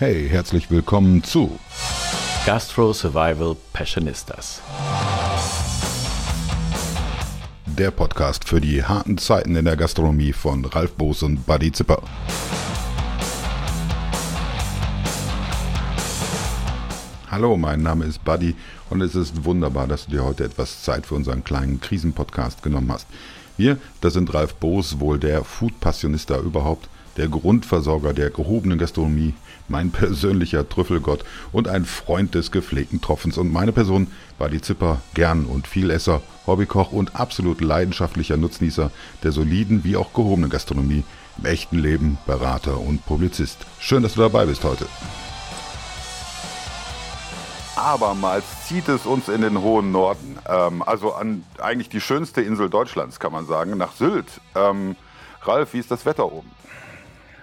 Hey, herzlich willkommen zu Gastro Survival Passionistas. Der Podcast für die harten Zeiten in der Gastronomie von Ralf Boos und Buddy Zipper. Hallo, mein Name ist Buddy und es ist wunderbar, dass du dir heute etwas Zeit für unseren kleinen Krisenpodcast genommen hast. Wir, das sind Ralf Boos, wohl der Food-Passionista überhaupt, der Grundversorger der gehobenen Gastronomie, mein persönlicher Trüffelgott und ein Freund des gepflegten Tropfens und meine Person war die Zipper, gern und Vielesser, Hobbykoch und absolut leidenschaftlicher Nutznießer der soliden wie auch gehobenen Gastronomie, im echten Leben Berater und Publizist. Schön, dass du dabei bist heute. Abermals zieht es uns in den hohen Norden, ähm, also an eigentlich die schönste Insel Deutschlands, kann man sagen, nach Sylt. Ähm, Ralf, wie ist das Wetter oben?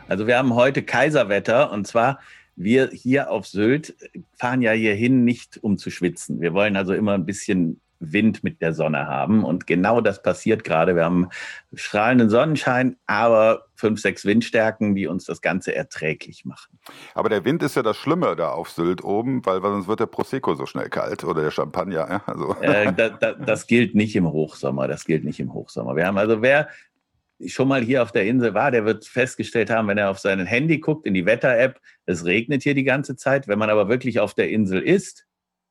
Also wir haben heute Kaiserwetter und zwar wir hier auf Sylt fahren ja hierhin nicht um zu schwitzen. Wir wollen also immer ein bisschen Wind mit der Sonne haben. Und genau das passiert gerade. Wir haben strahlenden Sonnenschein, aber fünf, sechs Windstärken, die uns das Ganze erträglich machen. Aber der Wind ist ja das Schlimme da auf Sylt oben, weil, weil sonst wird der Prosecco so schnell kalt oder der Champagner. Ja? Also. Äh, da, da, das gilt nicht im Hochsommer. Das gilt nicht im Hochsommer. Wir haben also, wer schon mal hier auf der Insel war, der wird festgestellt haben, wenn er auf sein Handy guckt, in die Wetter-App, es regnet hier die ganze Zeit. Wenn man aber wirklich auf der Insel ist,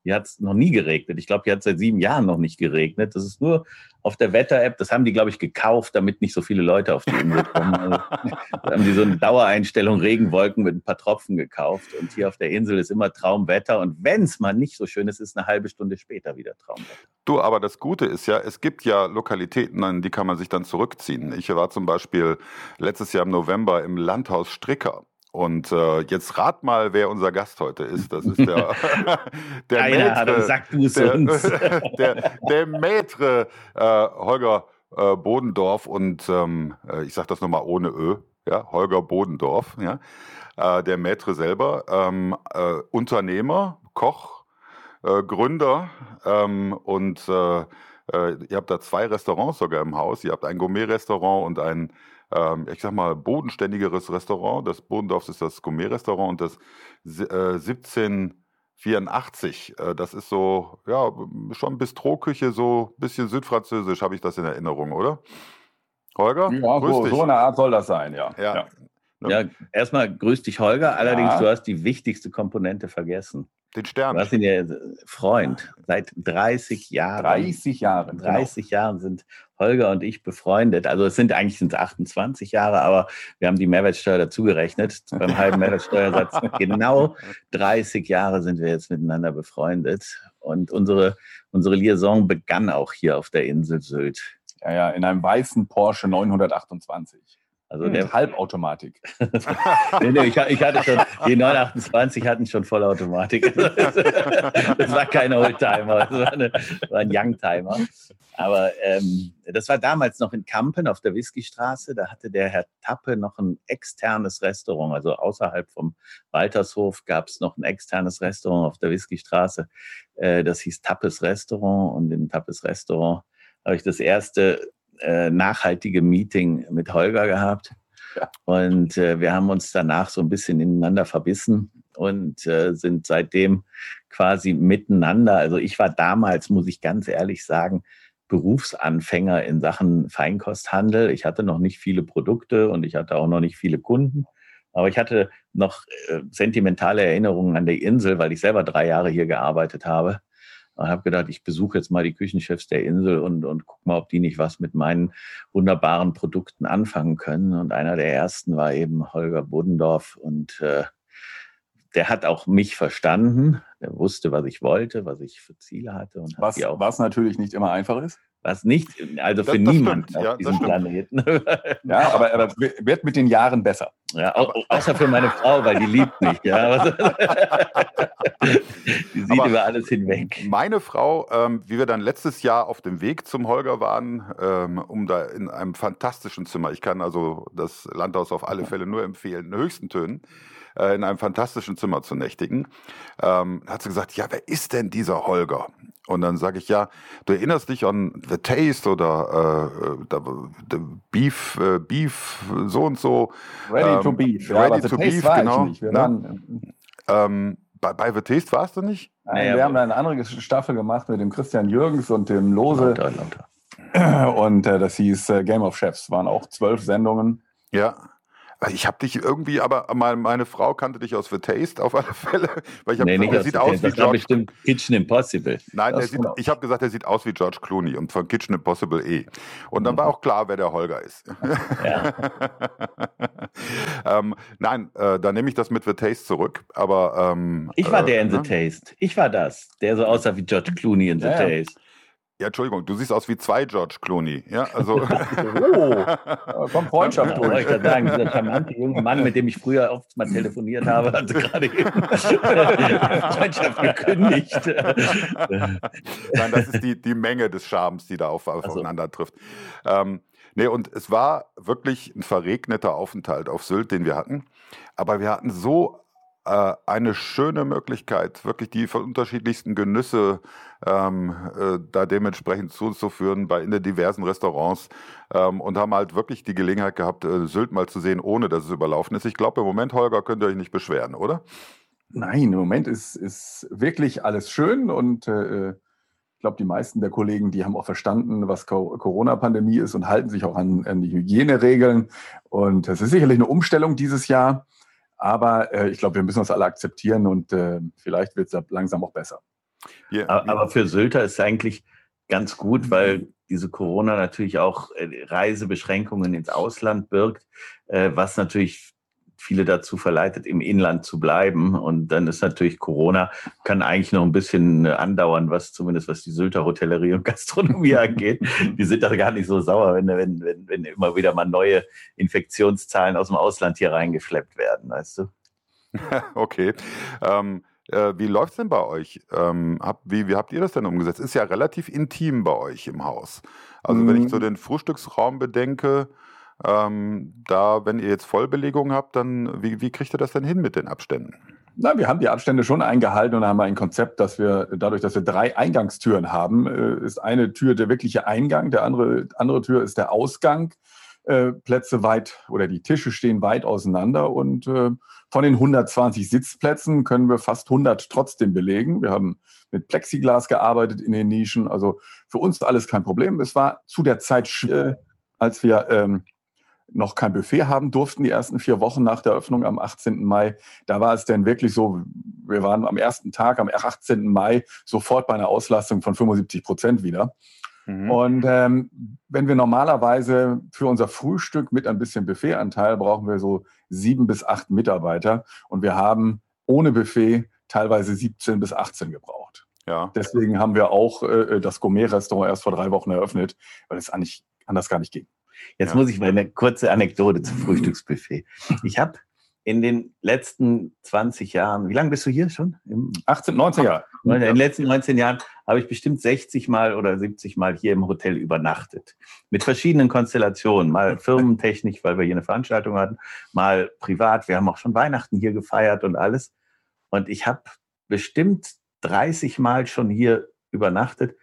hier hat es noch nie geregnet. Ich glaube, hier hat es seit sieben Jahren noch nicht geregnet. Das ist nur auf der Wetter-App. Das haben die, glaube ich, gekauft, damit nicht so viele Leute auf die Insel kommen. Also, da haben die so eine Dauereinstellung Regenwolken mit ein paar Tropfen gekauft. Und hier auf der Insel ist immer Traumwetter. Und wenn es mal nicht so schön ist, ist eine halbe Stunde später wieder Traumwetter. Du, aber das Gute ist ja, es gibt ja Lokalitäten, an die kann man sich dann zurückziehen. Ich war zum Beispiel letztes Jahr im November im Landhaus Stricker. Und äh, jetzt rat mal, wer unser Gast heute ist. Das ist der, der Keiner Maître, sag du es der, uns. der, der Maître äh, Holger äh, Bodendorf und ähm, äh, ich sage das nochmal ohne Ö, ja, Holger Bodendorf, ja, äh, der Maître selber, ähm, äh, Unternehmer, Koch, Gründer ähm, und ihr habt da zwei Restaurants sogar im Haus. Ihr habt ein Gourmet-Restaurant und ein ähm, ich sag mal, bodenständigeres Restaurant. Das Bodendorf ist das Gourmet-Restaurant und das äh, 1784, äh, das ist so, ja, schon Bistro-Küche, so ein bisschen südfranzösisch, habe ich das in Erinnerung, oder? Holger? Ja, so, so, eine Art soll das sein, ja. Ja, ja. ja erstmal grüß dich, Holger. Allerdings, ja. du hast die wichtigste Komponente vergessen. Den Stern. Was sind ihr Freund? Seit 30 Jahren. 30 Jahren. 30 genau. Jahren sind Holger und ich befreundet. Also es sind eigentlich sind 28 Jahre, aber wir haben die Mehrwertsteuer dazugerechnet. Beim halben Mehrwertsteuersatz genau 30 Jahre sind wir jetzt miteinander befreundet. Und unsere, unsere Liaison begann auch hier auf der Insel Sylt. Ja, ja, in einem weißen Porsche 928. Also hm. der Halbautomatik. nee, nee, ich, ich, hatte schon, die 928 hatten schon Vollautomatik. das war kein Oldtimer, das war, eine, war ein Youngtimer. Aber ähm, das war damals noch in Kampen auf der Whiskystraße. Da hatte der Herr Tappe noch ein externes Restaurant. Also außerhalb vom Waltershof gab es noch ein externes Restaurant auf der Whiskystraße. Äh, das hieß Tappes Restaurant. Und in Tappes Restaurant habe ich das erste äh, nachhaltige Meeting mit Holger gehabt. Ja. Und äh, wir haben uns danach so ein bisschen ineinander verbissen und äh, sind seitdem quasi miteinander. Also ich war damals, muss ich ganz ehrlich sagen, Berufsanfänger in Sachen Feinkosthandel. Ich hatte noch nicht viele Produkte und ich hatte auch noch nicht viele Kunden. Aber ich hatte noch äh, sentimentale Erinnerungen an die Insel, weil ich selber drei Jahre hier gearbeitet habe und habe gedacht, ich besuche jetzt mal die Küchenchefs der Insel und, und guck mal, ob die nicht was mit meinen wunderbaren Produkten anfangen können. Und einer der ersten war eben Holger Bodendorf und äh, der hat auch mich verstanden. Der wusste, was ich wollte, was ich für Ziele hatte. Und was, was natürlich nicht immer einfach ist. Was nicht, also für das, niemanden auf ja, diesem Planeten. ja, aber, aber wird mit den Jahren besser. Ja, au, außer für meine Frau, weil die liebt mich. Ja. die sieht aber über alles hinweg. Meine Frau, ähm, wie wir dann letztes Jahr auf dem Weg zum Holger waren, ähm, um da in einem fantastischen Zimmer, ich kann also das Landhaus auf alle Fälle nur empfehlen, in höchsten Tönen, äh, in einem fantastischen Zimmer zu nächtigen, ähm, hat sie gesagt, ja, wer ist denn dieser Holger? Und dann sage ich, ja, du erinnerst dich an The Taste oder äh, the Beef, äh, Beef, so und so. Ready ähm, to Beef. Ja, ready to Beef, genau. Waren Ähm, bei, bei The Taste warst du nicht? Nein, naja, wir haben eine andere Staffel gemacht mit dem Christian Jürgens und dem Lose. Lauter, lauter. Und äh, das hieß äh, Game of Chefs. Waren auch zwölf Sendungen. Ja. Ich habe dich irgendwie, aber meine Frau kannte dich aus The Taste auf alle Fälle. Weil ich nee, gesagt, er sieht aus wie das George. bestimmt Kitchen Impossible. Nein, sieht, ich habe gesagt, er sieht aus wie George Clooney und von Kitchen Impossible eh. Und dann mhm. war auch klar, wer der Holger ist. Ja. ähm, nein, äh, dann nehme ich das mit The Taste zurück. Aber ähm, ich war der in The ne? Taste. Ich war das, der so aussah wie George Clooney in The ja, Taste. Ja, Entschuldigung, du siehst aus wie zwei George Clooney. Ja, also. oh, komm Freundschaft durch. Ja, ich kann sagen, dieser charmante junge Mann, mit dem ich früher oft mal telefoniert habe, hat gerade eben Freundschaft gekündigt. Nein, das ist die, die Menge des Charmes, die da auf, aufeinander also. trifft. Ähm, nee, und es war wirklich ein verregneter Aufenthalt auf Sylt, den wir hatten. Aber wir hatten so äh, eine schöne Möglichkeit, wirklich die unterschiedlichsten Genüsse ähm, äh, da dementsprechend zuzuführen bei in den diversen Restaurants ähm, und haben halt wirklich die Gelegenheit gehabt, äh, Sylt mal zu sehen, ohne dass es überlaufen ist. Ich glaube, im Moment, Holger, könnt ihr euch nicht beschweren, oder? Nein, im Moment ist, ist wirklich alles schön und äh, ich glaube, die meisten der Kollegen, die haben auch verstanden, was Corona-Pandemie ist und halten sich auch an, an die Hygieneregeln. Und es ist sicherlich eine Umstellung dieses Jahr. Aber äh, ich glaube, wir müssen das alle akzeptieren und äh, vielleicht wird es langsam auch besser. Ja, aber für Sylter ist es eigentlich ganz gut, weil diese Corona natürlich auch äh, Reisebeschränkungen ins Ausland birgt, äh, was natürlich viele dazu verleitet, im Inland zu bleiben. Und dann ist natürlich Corona, kann eigentlich noch ein bisschen äh, andauern, was zumindest was die Sylter Hotellerie und Gastronomie angeht. Die sind da gar nicht so sauer, wenn, wenn, wenn, wenn immer wieder mal neue Infektionszahlen aus dem Ausland hier reingeschleppt werden, weißt du? okay. Ähm äh, wie läuft es denn bei euch? Ähm, hab, wie, wie habt ihr das denn umgesetzt? Ist ja relativ intim bei euch im Haus. Also mhm. wenn ich so mhm. den Frühstücksraum bedenke, ähm, da, wenn ihr jetzt Vollbelegung habt, dann wie, wie kriegt ihr das denn hin mit den Abständen? Na, wir haben die Abstände schon eingehalten und haben ein Konzept, dass wir dadurch, dass wir drei Eingangstüren haben, äh, ist eine Tür der wirkliche Eingang, der andere, andere Tür ist der Ausgang. Äh, Plätze weit oder die Tische stehen weit auseinander und äh, von den 120 Sitzplätzen können wir fast 100 trotzdem belegen. Wir haben mit Plexiglas gearbeitet in den Nischen, also für uns alles kein Problem. Es war zu der Zeit, als wir ähm, noch kein Buffet haben durften, die ersten vier Wochen nach der Öffnung am 18. Mai. Da war es dann wirklich so, wir waren am ersten Tag, am 18. Mai, sofort bei einer Auslastung von 75 Prozent wieder. Mhm. Und ähm, wenn wir normalerweise für unser Frühstück mit ein bisschen Buffetanteil brauchen wir so sieben bis acht Mitarbeiter und wir haben ohne Buffet teilweise 17 bis 18 gebraucht. Ja. Deswegen haben wir auch äh, das Gourmet-Restaurant erst vor drei Wochen eröffnet, weil es eigentlich anders gar nicht ging. Jetzt ja. muss ich mal eine kurze Anekdote zum Frühstücksbuffet. Ich habe in den letzten 20 Jahren, wie lange bist du hier schon? Im 18, 19 Jahre. In den letzten 19 Jahren habe ich bestimmt 60 Mal oder 70 Mal hier im Hotel übernachtet. Mit verschiedenen Konstellationen. Mal firmentechnisch, weil wir hier eine Veranstaltung hatten, mal privat. Wir haben auch schon Weihnachten hier gefeiert und alles. Und ich habe bestimmt 30 Mal schon hier übernachtet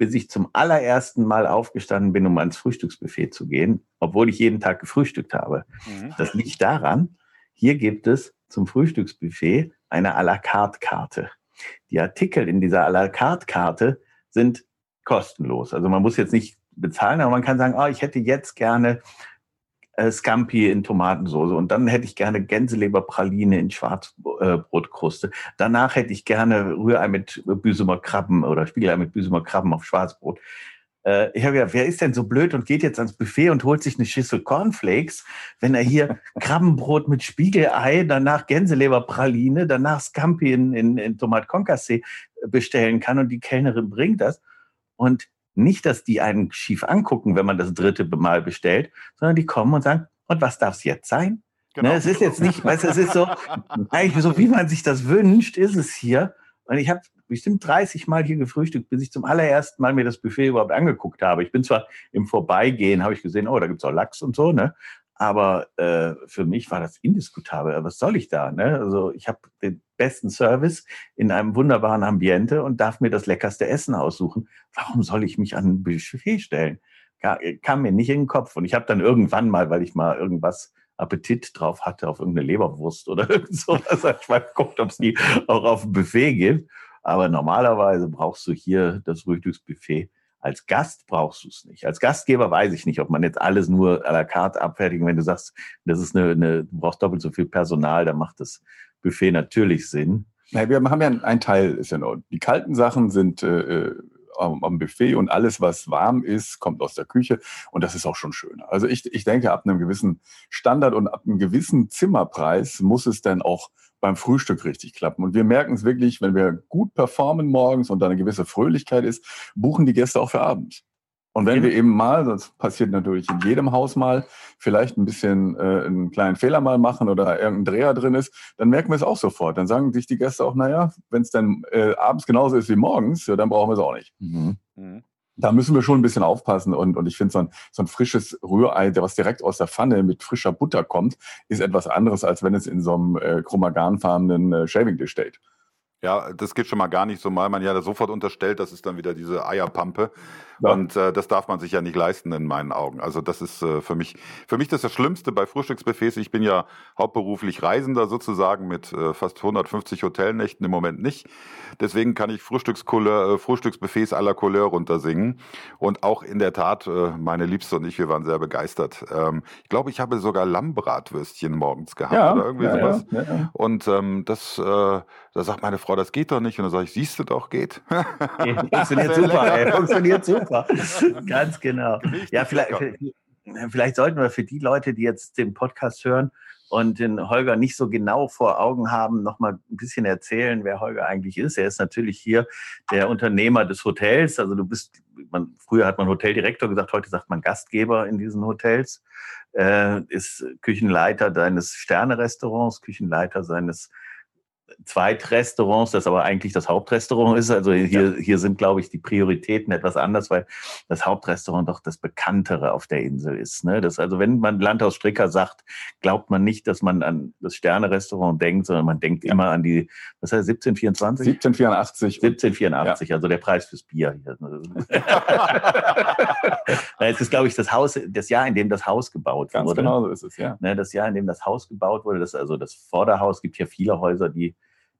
bis ich zum allerersten Mal aufgestanden bin, um ans Frühstücksbuffet zu gehen, obwohl ich jeden Tag gefrühstückt habe. Mhm. Das liegt daran, hier gibt es zum Frühstücksbuffet eine à la carte Karte. Die Artikel in dieser à la carte Karte sind kostenlos. Also man muss jetzt nicht bezahlen, aber man kann sagen, oh, ich hätte jetzt gerne äh, Scampi in Tomatensoße und dann hätte ich gerne Gänseleberpraline in Schwarzbrotkruste. Danach hätte ich gerne Rührei mit Büsumer Krabben oder Spiegelei mit Büsumer Krabben auf Schwarzbrot. Äh, ich habe gedacht, wer ist denn so blöd und geht jetzt ans Buffet und holt sich eine Schüssel Cornflakes, wenn er hier Krabbenbrot mit Spiegelei, danach Gänseleberpraline, danach Scampi in, in, in Tomat Concassé bestellen kann und die Kellnerin bringt das. Und nicht, dass die einen schief angucken, wenn man das dritte Mal bestellt, sondern die kommen und sagen, und was darf es jetzt sein? Genau. Ne, es ist jetzt nicht, weißt du, es ist so, eigentlich so, wie man sich das wünscht, ist es hier. Und ich habe bestimmt 30 Mal hier gefrühstückt, bis ich zum allerersten Mal mir das Buffet überhaupt angeguckt habe. Ich bin zwar im Vorbeigehen, habe ich gesehen, oh, da gibt es auch Lachs und so, ne? Aber äh, für mich war das indiskutabel. Was soll ich da? Ne? Also ich habe den besten Service in einem wunderbaren Ambiente und darf mir das leckerste Essen aussuchen. Warum soll ich mich an ein Buffet stellen? Kam mir nicht in den Kopf. Und ich habe dann irgendwann mal, weil ich mal irgendwas Appetit drauf hatte auf irgendeine Leberwurst oder irgend sowas. Ich mal geguckt, ob es die auch auf dem Buffet gibt. Aber normalerweise brauchst du hier das Frühstücksbuffet. Als Gast brauchst du es nicht. Als Gastgeber weiß ich nicht, ob man jetzt alles nur à la carte abfertigen. Wenn du sagst, das ist eine, eine du brauchst doppelt so viel Personal, dann macht das Buffet natürlich Sinn. Ja, wir haben ja ein Teil, ist ja noch, die kalten Sachen sind äh, äh am Buffet und alles, was warm ist, kommt aus der Küche und das ist auch schon schön. Also ich, ich denke, ab einem gewissen Standard und ab einem gewissen Zimmerpreis muss es dann auch beim Frühstück richtig klappen. Und wir merken es wirklich, wenn wir gut performen morgens und da eine gewisse Fröhlichkeit ist, buchen die Gäste auch für abends. Und wenn wir eben mal, das passiert natürlich in jedem Haus mal, vielleicht ein bisschen äh, einen kleinen Fehler mal machen oder irgendein Dreher drin ist, dann merken wir es auch sofort. Dann sagen sich die Gäste auch, naja, wenn es dann äh, abends genauso ist wie morgens, ja, dann brauchen wir es auch nicht. Mhm. Mhm. Da müssen wir schon ein bisschen aufpassen. Und, und ich finde, so ein, so ein frisches Rührei, was direkt aus der Pfanne mit frischer Butter kommt, ist etwas anderes, als wenn es in so einem äh, chromaganfarbenen äh, Shaving-Dish steht. Ja, das geht schon mal gar nicht so, weil man ja sofort unterstellt, das ist dann wieder diese Eierpampe. Ja. Und äh, das darf man sich ja nicht leisten in meinen Augen. Also das ist äh, für mich, für mich das, das Schlimmste bei Frühstücksbuffets. Ich bin ja hauptberuflich Reisender sozusagen mit äh, fast 150 Hotelnächten im Moment nicht. Deswegen kann ich Frühstückscouleur, äh, Frühstücksbuffets à la Couleur runtersingen. Und auch in der Tat, äh, meine Liebste und ich, wir waren sehr begeistert. Ähm, ich glaube, ich habe sogar Lammbratwürstchen morgens gehabt ja, oder irgendwie ja, sowas. Und ähm, das, äh, da sagt meine Frau, das geht doch nicht. Und dann sage ich, siehst du doch, geht. Funktioniert super, ey, funktioniert super. Ganz genau. Richtig ja, vielleicht, vielleicht sollten wir für die Leute, die jetzt den Podcast hören und den Holger nicht so genau vor Augen haben, noch mal ein bisschen erzählen, wer Holger eigentlich ist. Er ist natürlich hier der Unternehmer des Hotels. Also du bist, man, früher hat man Hoteldirektor gesagt, heute sagt man Gastgeber in diesen Hotels. Äh, ist Küchenleiter deines Sterne-Restaurants, Küchenleiter seines Zweitrestaurants, das aber eigentlich das Hauptrestaurant ist. Also hier, ja. hier sind, glaube ich, die Prioritäten etwas anders, weil das Hauptrestaurant doch das bekanntere auf der Insel ist. Ne? Das, also wenn man Landhaus Stricker sagt, glaubt man nicht, dass man an das Sterne-Restaurant denkt, sondern man denkt ja. immer an die, was heißt 1724? 1784. 1784, ja. also der Preis fürs Bier hier. es ist, glaube ich, das Haus, das Jahr, in dem das Haus gebaut Ganz wurde. Ganz genau so ist es, ja. Ne, das Jahr, in dem das Haus gebaut wurde, das also das Vorderhaus, gibt hier viele Häuser, die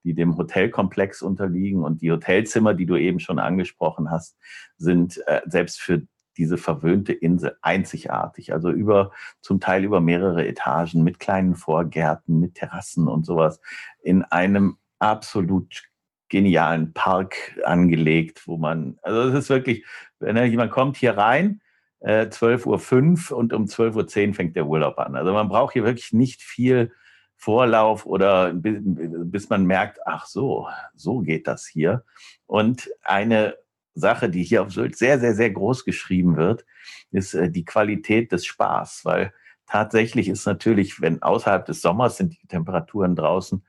die dem Hotelkomplex unterliegen. Und die Hotelzimmer, die du eben schon angesprochen hast, sind äh, selbst für diese verwöhnte Insel einzigartig. Also über, zum Teil über mehrere Etagen mit kleinen Vorgärten, mit Terrassen und sowas in einem absolut genialen Park angelegt, wo man, also es ist wirklich, wenn jemand kommt hier rein, äh, 12.05 Uhr und um 12.10 Uhr fängt der Urlaub an. Also man braucht hier wirklich nicht viel Vorlauf oder bis man merkt, ach so, so geht das hier. Und eine Sache, die hier auf Sylt sehr, sehr, sehr groß geschrieben wird, ist äh, die Qualität des Spaß, weil tatsächlich ist natürlich, wenn außerhalb des Sommers sind die Temperaturen draußen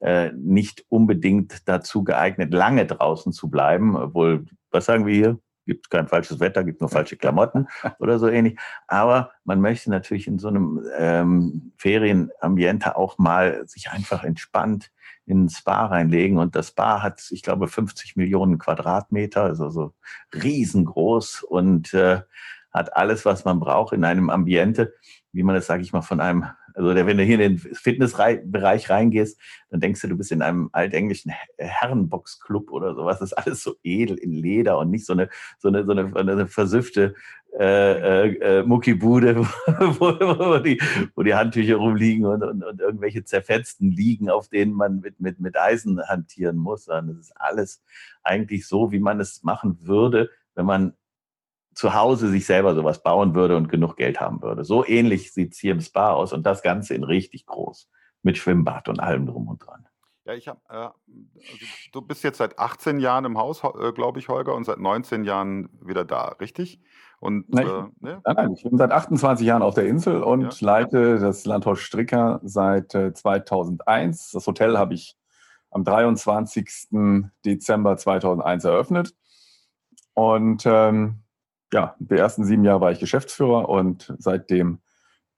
äh, nicht unbedingt dazu geeignet, lange draußen zu bleiben, obwohl, was sagen wir hier? Gibt kein falsches Wetter, gibt nur falsche Klamotten oder so ähnlich. Aber man möchte natürlich in so einem ähm, Ferienambiente auch mal sich einfach entspannt in ein Spa reinlegen. Und das Spa hat, ich glaube, 50 Millionen Quadratmeter, also so riesengroß und äh, hat alles, was man braucht in einem Ambiente, wie man das, sage ich mal, von einem also wenn du hier in den Fitnessbereich reingehst, dann denkst du, du bist in einem altenglischen Herrenboxclub oder sowas. Das ist alles so edel in Leder und nicht so eine, so eine, so eine, eine versüffte äh, äh, äh Muckibude, wo, wo, die, wo die Handtücher rumliegen und, und, und irgendwelche zerfetzten liegen, auf denen man mit, mit, mit Eisen hantieren muss. Das ist alles eigentlich so, wie man es machen würde, wenn man zu Hause sich selber sowas bauen würde und genug Geld haben würde. So ähnlich sieht es hier im Spa aus und das Ganze in richtig groß mit Schwimmbad und allem drum und dran. Ja, ich habe, äh, also du bist jetzt seit 18 Jahren im Haus, äh, glaube ich, Holger, und seit 19 Jahren wieder da, richtig? Und, nein, ich, äh, ne? nein, nein, ich bin seit 28 Jahren auf der Insel und ja. leite das Landhaus Stricker seit 2001. Äh, das Hotel habe ich am 23. Dezember 2001 eröffnet. Und ähm, ja, die ersten sieben Jahre war ich Geschäftsführer und seitdem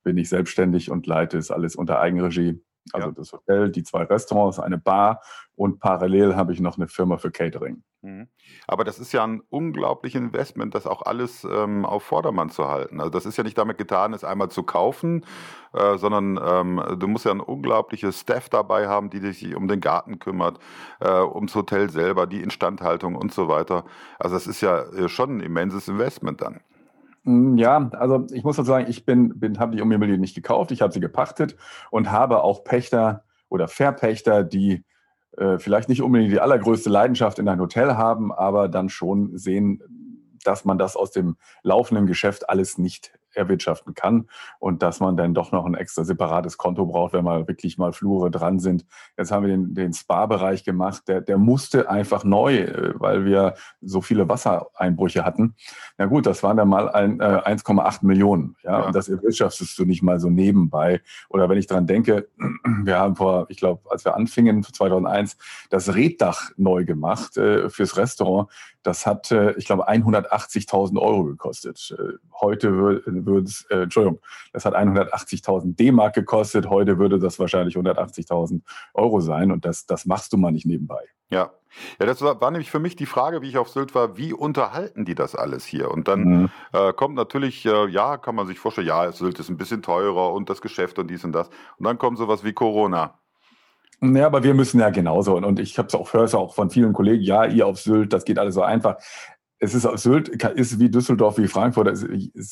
bin ich selbstständig und leite es alles unter Eigenregie. Also ja. das Hotel, die zwei Restaurants, eine Bar und parallel habe ich noch eine Firma für Catering. Mhm. Aber das ist ja ein unglaubliches Investment, das auch alles ähm, auf Vordermann zu halten. Also das ist ja nicht damit getan, es einmal zu kaufen, äh, sondern ähm, du musst ja ein unglaubliches Staff dabei haben, die sich um den Garten kümmert, äh, ums Hotel selber, die Instandhaltung und so weiter. Also das ist ja äh, schon ein immenses Investment dann. Mm, ja, also ich muss sagen, ich bin, bin habe die Immobilie nicht gekauft, ich habe sie gepachtet und habe auch Pächter oder Verpächter, die äh, vielleicht nicht unbedingt die allergrößte Leidenschaft in ein Hotel haben, aber dann schon sehen, dass man das aus dem laufenden Geschäft alles nicht erwirtschaften kann und dass man dann doch noch ein extra separates Konto braucht, wenn mal wirklich mal Flure dran sind. Jetzt haben wir den, den Spa-Bereich gemacht, der, der musste einfach neu, äh, weil wir so viele Wassereinbrüche hatten. Na gut, das waren dann mal ein, äh, 1,8 Millionen. Ja, ja, und das erwirtschaftest du nicht mal so nebenbei. Oder wenn ich dran denke, wir haben vor, ich glaube, als wir anfingen, 2001, das Reddach neu gemacht äh, fürs Restaurant. Das hat, äh, ich glaube, 180.000 Euro gekostet. Äh, heute würde es, äh, Entschuldigung, das hat 180.000 D-Mark gekostet. Heute würde das wahrscheinlich 180.000 Euro sein. Und das, das machst du mal nicht nebenbei. Ja. Ja, das war, war, nämlich für mich die Frage, wie ich auf Sylt war, wie unterhalten die das alles hier? Und dann mhm. äh, kommt natürlich, äh, ja, kann man sich vorstellen, ja, Sylt ist ein bisschen teurer und das Geschäft und dies und das. Und dann kommt sowas wie Corona. Ja, aber wir müssen ja genauso. Und ich habe es auch, höre es auch von vielen Kollegen, ja, ihr auf Sylt, das geht alles so einfach. Es ist auf Sylt, ist wie Düsseldorf, wie Frankfurt, es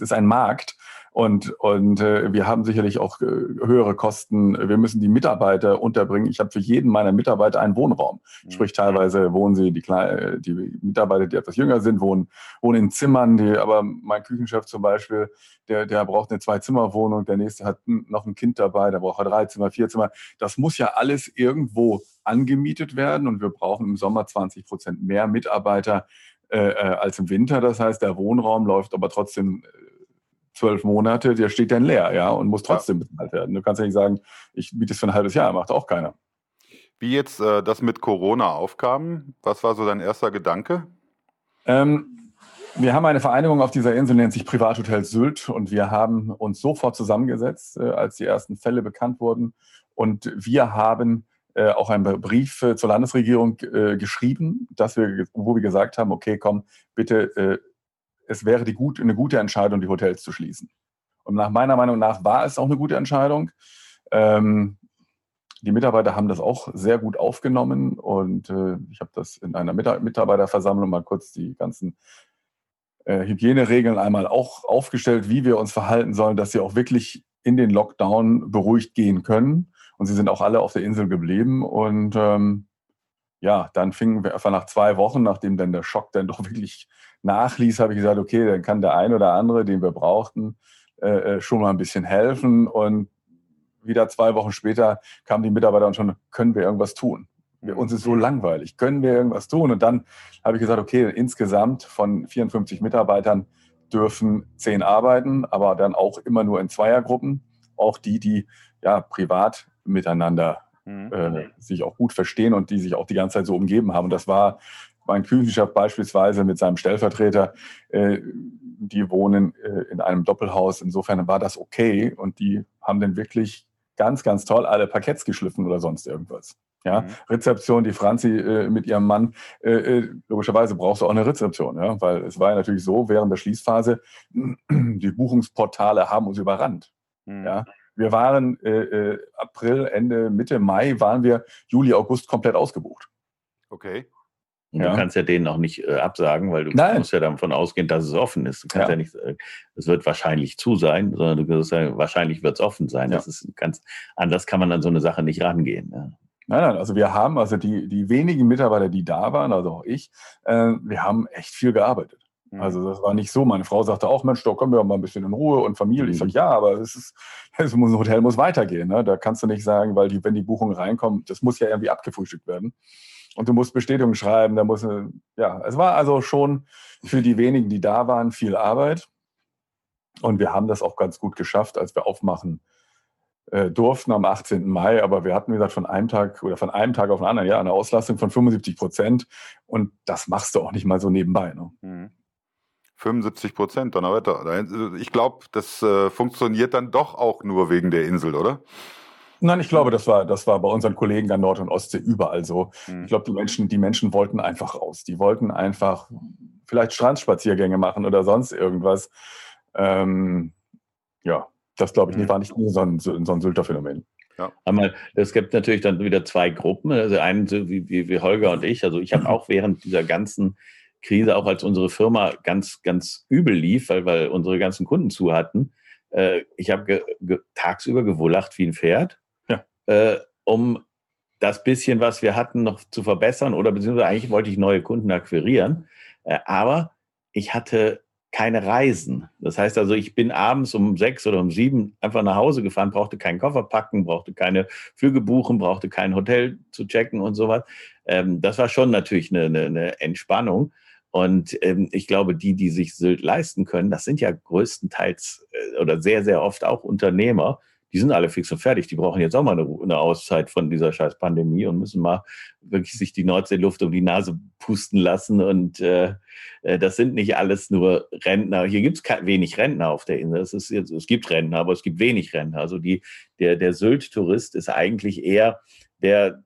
ist ein Markt. Und, und äh, wir haben sicherlich auch äh, höhere Kosten. Wir müssen die Mitarbeiter unterbringen. Ich habe für jeden meiner Mitarbeiter einen Wohnraum. Mhm. Sprich, teilweise wohnen sie, die, Kleine, die Mitarbeiter, die etwas jünger sind, wohnen, wohnen in Zimmern. Die, aber mein Küchenchef zum Beispiel, der, der braucht eine Zwei-Zimmer-Wohnung. Der nächste hat noch ein Kind dabei, der braucht drei Zimmer, vier Zimmer. Das muss ja alles irgendwo angemietet werden. Und wir brauchen im Sommer 20 Prozent mehr Mitarbeiter äh, äh, als im Winter. Das heißt, der Wohnraum läuft aber trotzdem äh, zwölf Monate, der steht dann leer, ja, und muss trotzdem bezahlt werden. Du kannst ja nicht sagen, ich biete es für ein halbes Jahr, macht auch keiner. Wie jetzt äh, das mit Corona aufkam, was war so dein erster Gedanke? Ähm, wir haben eine Vereinigung auf dieser Insel, nennt sich Privathotel Sylt, und wir haben uns sofort zusammengesetzt, äh, als die ersten Fälle bekannt wurden. Und wir haben äh, auch einen Brief äh, zur Landesregierung äh, geschrieben, dass wir, wo wir gesagt haben, okay, komm, bitte äh, es wäre die gut, eine gute Entscheidung, die Hotels zu schließen. Und nach meiner Meinung nach war es auch eine gute Entscheidung. Ähm, die Mitarbeiter haben das auch sehr gut aufgenommen und äh, ich habe das in einer Mitarbeiterversammlung mal kurz die ganzen äh, Hygieneregeln einmal auch aufgestellt, wie wir uns verhalten sollen, dass sie auch wirklich in den Lockdown beruhigt gehen können. Und sie sind auch alle auf der Insel geblieben und ähm, ja, dann fingen wir einfach nach zwei Wochen, nachdem dann der Schock dann doch wirklich nachließ, habe ich gesagt, okay, dann kann der ein oder andere, den wir brauchten, äh, äh, schon mal ein bisschen helfen. Und wieder zwei Wochen später kamen die Mitarbeiter und schon, können wir irgendwas tun? Wir, uns ist so langweilig, können wir irgendwas tun? Und dann habe ich gesagt, okay, insgesamt von 54 Mitarbeitern dürfen zehn arbeiten, aber dann auch immer nur in Zweiergruppen. Auch die, die ja privat miteinander mhm. äh, sich auch gut verstehen und die sich auch die ganze Zeit so umgeben haben. Und das war mein Küchenchef beispielsweise mit seinem Stellvertreter, äh, die wohnen äh, in einem Doppelhaus. Insofern war das okay und die haben dann wirklich ganz, ganz toll alle Parketts geschliffen oder sonst irgendwas. Ja, mhm. Rezeption, die Franzi äh, mit ihrem Mann, äh, äh, logischerweise brauchst du auch eine Rezeption, ja, weil es war ja natürlich so, während der Schließphase, die Buchungsportale haben uns überrannt. Mhm. Ja, wir waren äh, April, Ende, Mitte Mai waren wir Juli, August komplett ausgebucht. Okay. Und ja. Du kannst ja denen auch nicht äh, absagen, weil du Nein. musst ja davon ausgehen, dass es offen ist. Du kannst ja, ja nicht sagen, es wird wahrscheinlich zu sein, sondern du kannst sagen, wahrscheinlich wird es offen sein. Ja. Das ist ganz, anders kann man an so eine Sache nicht rangehen. Ja. Nein, nein, also wir haben, also die, die wenigen Mitarbeiter, die da waren, also auch ich, äh, wir haben echt viel gearbeitet. Mhm. Also das war nicht so. Meine Frau sagte auch, Mensch, da kommen wir mal ein bisschen in Ruhe und Familie. Mhm. Ich sage, ja, aber es ist, das Hotel muss weitergehen. Ne? Da kannst du nicht sagen, weil die, wenn die Buchungen reinkommen, das muss ja irgendwie abgefrühstückt werden. Und du musst Bestätigung schreiben, da muss, ja, es war also schon für die wenigen, die da waren, viel Arbeit. Und wir haben das auch ganz gut geschafft, als wir aufmachen äh, durften am 18. Mai. Aber wir hatten, wie gesagt, von einem Tag oder von einem Tag auf den anderen, ja, eine Auslastung von 75 Prozent. Und das machst du auch nicht mal so nebenbei. Ne? 75 mhm. Prozent, Donnerwetter. Ich glaube, das äh, funktioniert dann doch auch nur wegen der Insel, oder? Nein, ich glaube, das war, das war bei unseren Kollegen an Nord- und Ostsee überall so. Mhm. Ich glaube, die Menschen, die Menschen wollten einfach raus. Die wollten einfach vielleicht Strandspaziergänge machen oder sonst irgendwas. Ähm, ja, das glaube ich mhm. war nicht nur so ein, so ein Sylter-Phänomen. Ja. Aber es gibt natürlich dann wieder zwei Gruppen. Also einen so wie, wie, wie Holger und ich. Also ich habe auch während dieser ganzen Krise, auch als unsere Firma ganz, ganz übel lief, weil, weil unsere ganzen Kunden zu hatten, äh, ich habe ge, ge, tagsüber gewullacht wie ein Pferd äh, um das bisschen, was wir hatten, noch zu verbessern oder beziehungsweise eigentlich wollte ich neue Kunden akquirieren. Äh, aber ich hatte keine Reisen. Das heißt also, ich bin abends um sechs oder um sieben einfach nach Hause gefahren, brauchte keinen Koffer packen, brauchte keine Flüge buchen, brauchte kein Hotel zu checken und sowas. Ähm, das war schon natürlich eine, eine, eine Entspannung. Und ähm, ich glaube, die, die sich Sylt leisten können, das sind ja größtenteils äh, oder sehr, sehr oft auch Unternehmer, die sind alle fix und fertig. Die brauchen jetzt auch mal eine, eine Auszeit von dieser scheiß Pandemie und müssen mal wirklich sich die Nordseeluft um die Nase pusten lassen. Und äh, äh das sind nicht alles nur Rentner. Hier gibt es wenig Rentner auf der Insel. Es, ist es gibt Rentner, aber es gibt wenig Rentner. Also die, der, der Sylt-Tourist ist eigentlich eher der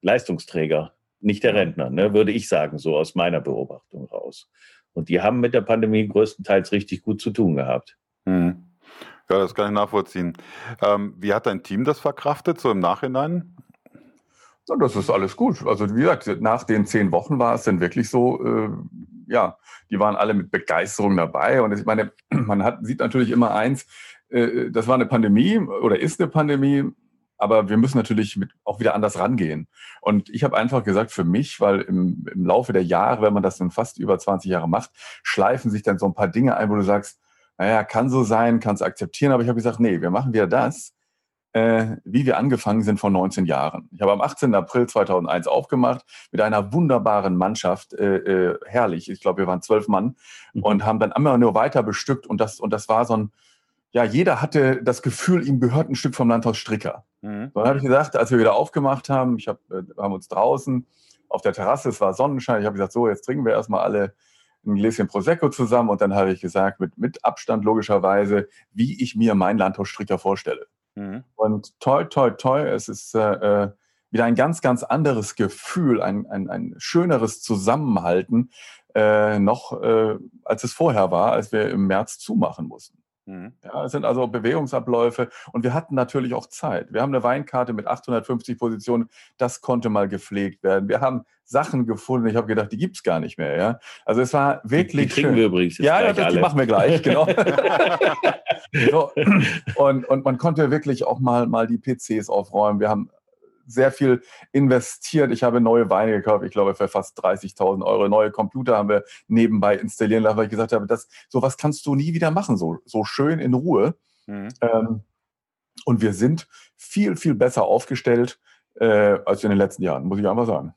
Leistungsträger, nicht der Rentner, ne, würde ich sagen, so aus meiner Beobachtung raus. Und die haben mit der Pandemie größtenteils richtig gut zu tun gehabt. Hm. Ja, das kann ich nachvollziehen. Ähm, wie hat dein Team das verkraftet, so im Nachhinein? Ja, das ist alles gut. Also wie gesagt, nach den zehn Wochen war es dann wirklich so, äh, ja, die waren alle mit Begeisterung dabei. Und ich meine, man hat, sieht natürlich immer eins, äh, das war eine Pandemie oder ist eine Pandemie, aber wir müssen natürlich mit, auch wieder anders rangehen. Und ich habe einfach gesagt, für mich, weil im, im Laufe der Jahre, wenn man das dann fast über 20 Jahre macht, schleifen sich dann so ein paar Dinge ein, wo du sagst, naja, kann so sein, kann es akzeptieren, aber ich habe gesagt, nee, wir machen wieder das, äh, wie wir angefangen sind vor 19 Jahren. Ich habe am 18. April 2001 aufgemacht mit einer wunderbaren Mannschaft, äh, äh, herrlich, ich glaube, wir waren zwölf Mann mhm. und haben dann immer nur weiter bestückt und das, und das war so ein, ja, jeder hatte das Gefühl, ihm gehört ein Stück vom Landhaus Stricker. Mhm. Dann habe ich gesagt, als wir wieder aufgemacht haben, ich hab, äh, haben uns draußen auf der Terrasse, es war Sonnenschein, ich habe gesagt, so, jetzt trinken wir erstmal alle ein Gläschen Prosecco zusammen und dann habe ich gesagt, mit, mit Abstand logischerweise, wie ich mir meinen Landhausstricker vorstelle. Mhm. Und toll, toll, toll, es ist äh, äh, wieder ein ganz, ganz anderes Gefühl, ein, ein, ein schöneres Zusammenhalten äh, noch, äh, als es vorher war, als wir im März zumachen mussten. Mhm. Ja, es sind also Bewegungsabläufe und wir hatten natürlich auch Zeit. Wir haben eine Weinkarte mit 850 Positionen, das konnte mal gepflegt werden. Wir haben Sachen gefunden, ich habe gedacht, die gibt es gar nicht mehr. Ja? Also es war wirklich. Die, die schön. wir übrigens jetzt Ja, ja das, die machen wir gleich, genau. so, und, und man konnte wirklich auch mal, mal die PCs aufräumen. Wir haben sehr viel investiert. Ich habe neue Weine gekauft, ich glaube für fast 30.000 Euro. Neue Computer haben wir nebenbei installieren lassen, weil ich gesagt habe, das, sowas kannst du nie wieder machen, so, so schön in Ruhe. Mhm. Ähm, und wir sind viel, viel besser aufgestellt äh, als in den letzten Jahren, muss ich einfach sagen.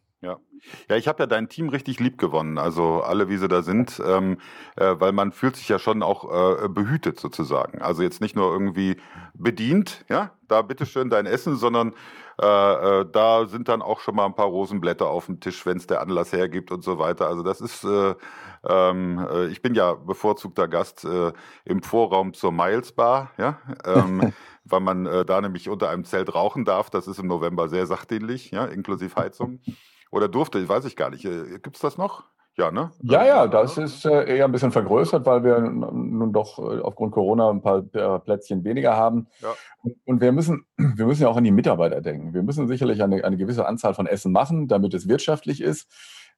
Ja. Ich habe ja dein Team richtig lieb gewonnen, also alle, wie sie da sind, ähm, äh, weil man fühlt sich ja schon auch äh, behütet sozusagen. Also jetzt nicht nur irgendwie bedient, ja, da bitteschön dein Essen, sondern äh, äh, da sind dann auch schon mal ein paar Rosenblätter auf dem Tisch, wenn es der Anlass hergibt und so weiter. Also das ist, äh, ähm, äh, ich bin ja bevorzugter Gast äh, im Vorraum zur Miles Bar, ja, ähm, weil man äh, da nämlich unter einem Zelt rauchen darf. Das ist im November sehr sachdienlich, ja, inklusive Heizung. Oder durfte, weiß ich gar nicht. Äh, Gibt es das noch? Ja, ne? Ja, ja, das ist äh, eher ein bisschen vergrößert, weil wir nun doch äh, aufgrund Corona ein paar Plätzchen weniger haben. Ja. Und wir müssen, wir müssen ja auch an die Mitarbeiter denken. Wir müssen sicherlich eine, eine gewisse Anzahl von Essen machen, damit es wirtschaftlich ist.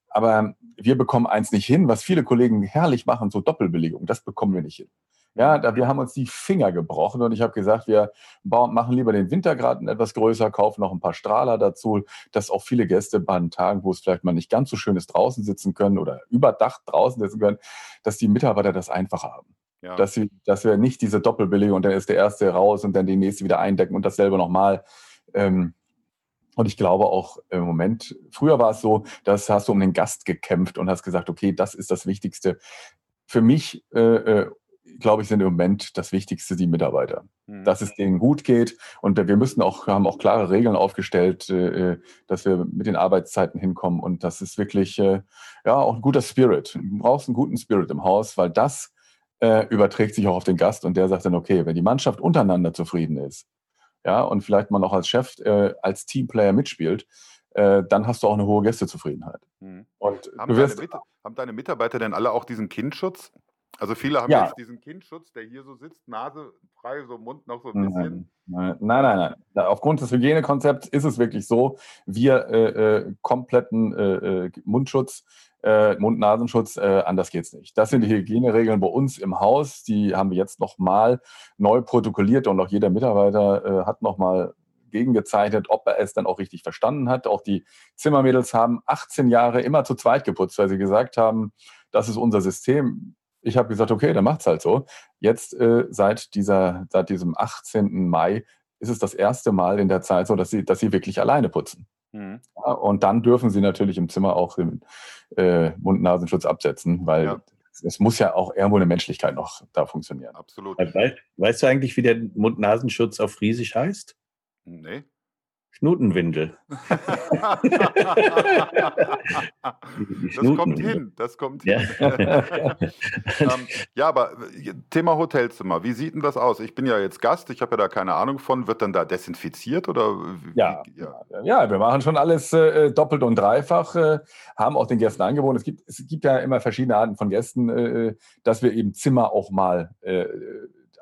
Aber wir bekommen eins nicht hin, was viele Kollegen herrlich machen, so Doppelbelegung. Das bekommen wir nicht hin. Ja, da, wir haben uns die Finger gebrochen und ich habe gesagt, wir bauen, machen lieber den Wintergarten etwas größer, kaufen noch ein paar Strahler dazu, dass auch viele Gäste bei den Tagen, wo es vielleicht mal nicht ganz so schön ist, draußen sitzen können oder überdacht draußen sitzen können, dass die Mitarbeiter das einfach haben. Ja. Dass, sie, dass wir nicht diese Doppelbelegung und dann ist der erste raus und dann die nächste wieder eindecken und dasselbe nochmal. Ähm, und ich glaube auch im Moment, früher war es so, dass hast du um den Gast gekämpft und hast gesagt, okay, das ist das Wichtigste. Für mich äh, äh glaube ich, sind im Moment das Wichtigste die Mitarbeiter. Mhm. Dass es denen gut geht. Und wir müssen auch, haben auch klare Regeln aufgestellt, äh, äh, dass wir mit den Arbeitszeiten hinkommen. Und das ist wirklich, äh, ja, auch ein guter Spirit. Du brauchst einen guten Spirit im Haus, weil das überträgt sich auch auf den Gast und der sagt dann, okay, wenn die Mannschaft untereinander zufrieden ist, ja, und vielleicht mal noch als Chef, als Teamplayer mitspielt, dann hast du auch eine hohe Gästezufriedenheit. Mhm. Und Haben du deine, wirst, Mit haben deine Mitarbeiter denn alle auch diesen Kindschutz? Also viele haben Ja. jetzt diesen Kindschutz, der hier so sitzt, Nase frei, so Mund noch so ein bisschen. Nein, nein, nein, nein. Aufgrund des Hygienekonzepts ist es wirklich so, wir äh, äh, kompletten äh, äh, Mundschutz, äh, Mund-Nasenschutz, äh, anders geht's nicht. Das sind die Hygieneregeln bei uns im Haus. Die haben wir jetzt nochmal neu protokolliert und auch jeder Mitarbeiter hat nochmal gegengezeichnet, ob er es dann auch richtig verstanden hat. Auch die Zimmermädels haben 18 Jahre immer zu zweit geputzt, weil sie gesagt haben, das ist unser System. Ich habe gesagt, okay, dann macht's halt so. Jetzt äh, seit, dieser, seit diesem 18. Mai ist es das erste Mal in der Zeit so, dass sie, dass sie wirklich alleine putzen. Mhm. Ja, und dann dürfen sie natürlich im Zimmer auch den äh, Mund-Nasenschutz absetzen, weil Ja. es muss ja auch irgendwo eine Menschlichkeit noch da funktionieren. Absolut. We weißt du eigentlich, wie der Mund-Nasenschutz auf Friesisch heißt? Nee. Schnutenwindel. Das kommt hin, das kommt Ja. hin. ähm, ja, aber äh, Thema Hotelzimmer, wie sieht denn das aus? Ich bin ja jetzt Gast, ich habe ja da keine Ahnung von. Wird dann da desinfiziert oder? wie- Ja, ja. ja, wir machen schon alles äh, doppelt und dreifach, äh, haben auch den Gästen angeboten. Es gibt, es gibt ja immer verschiedene Arten von Gästen, äh, dass wir eben Zimmer auch mal äh,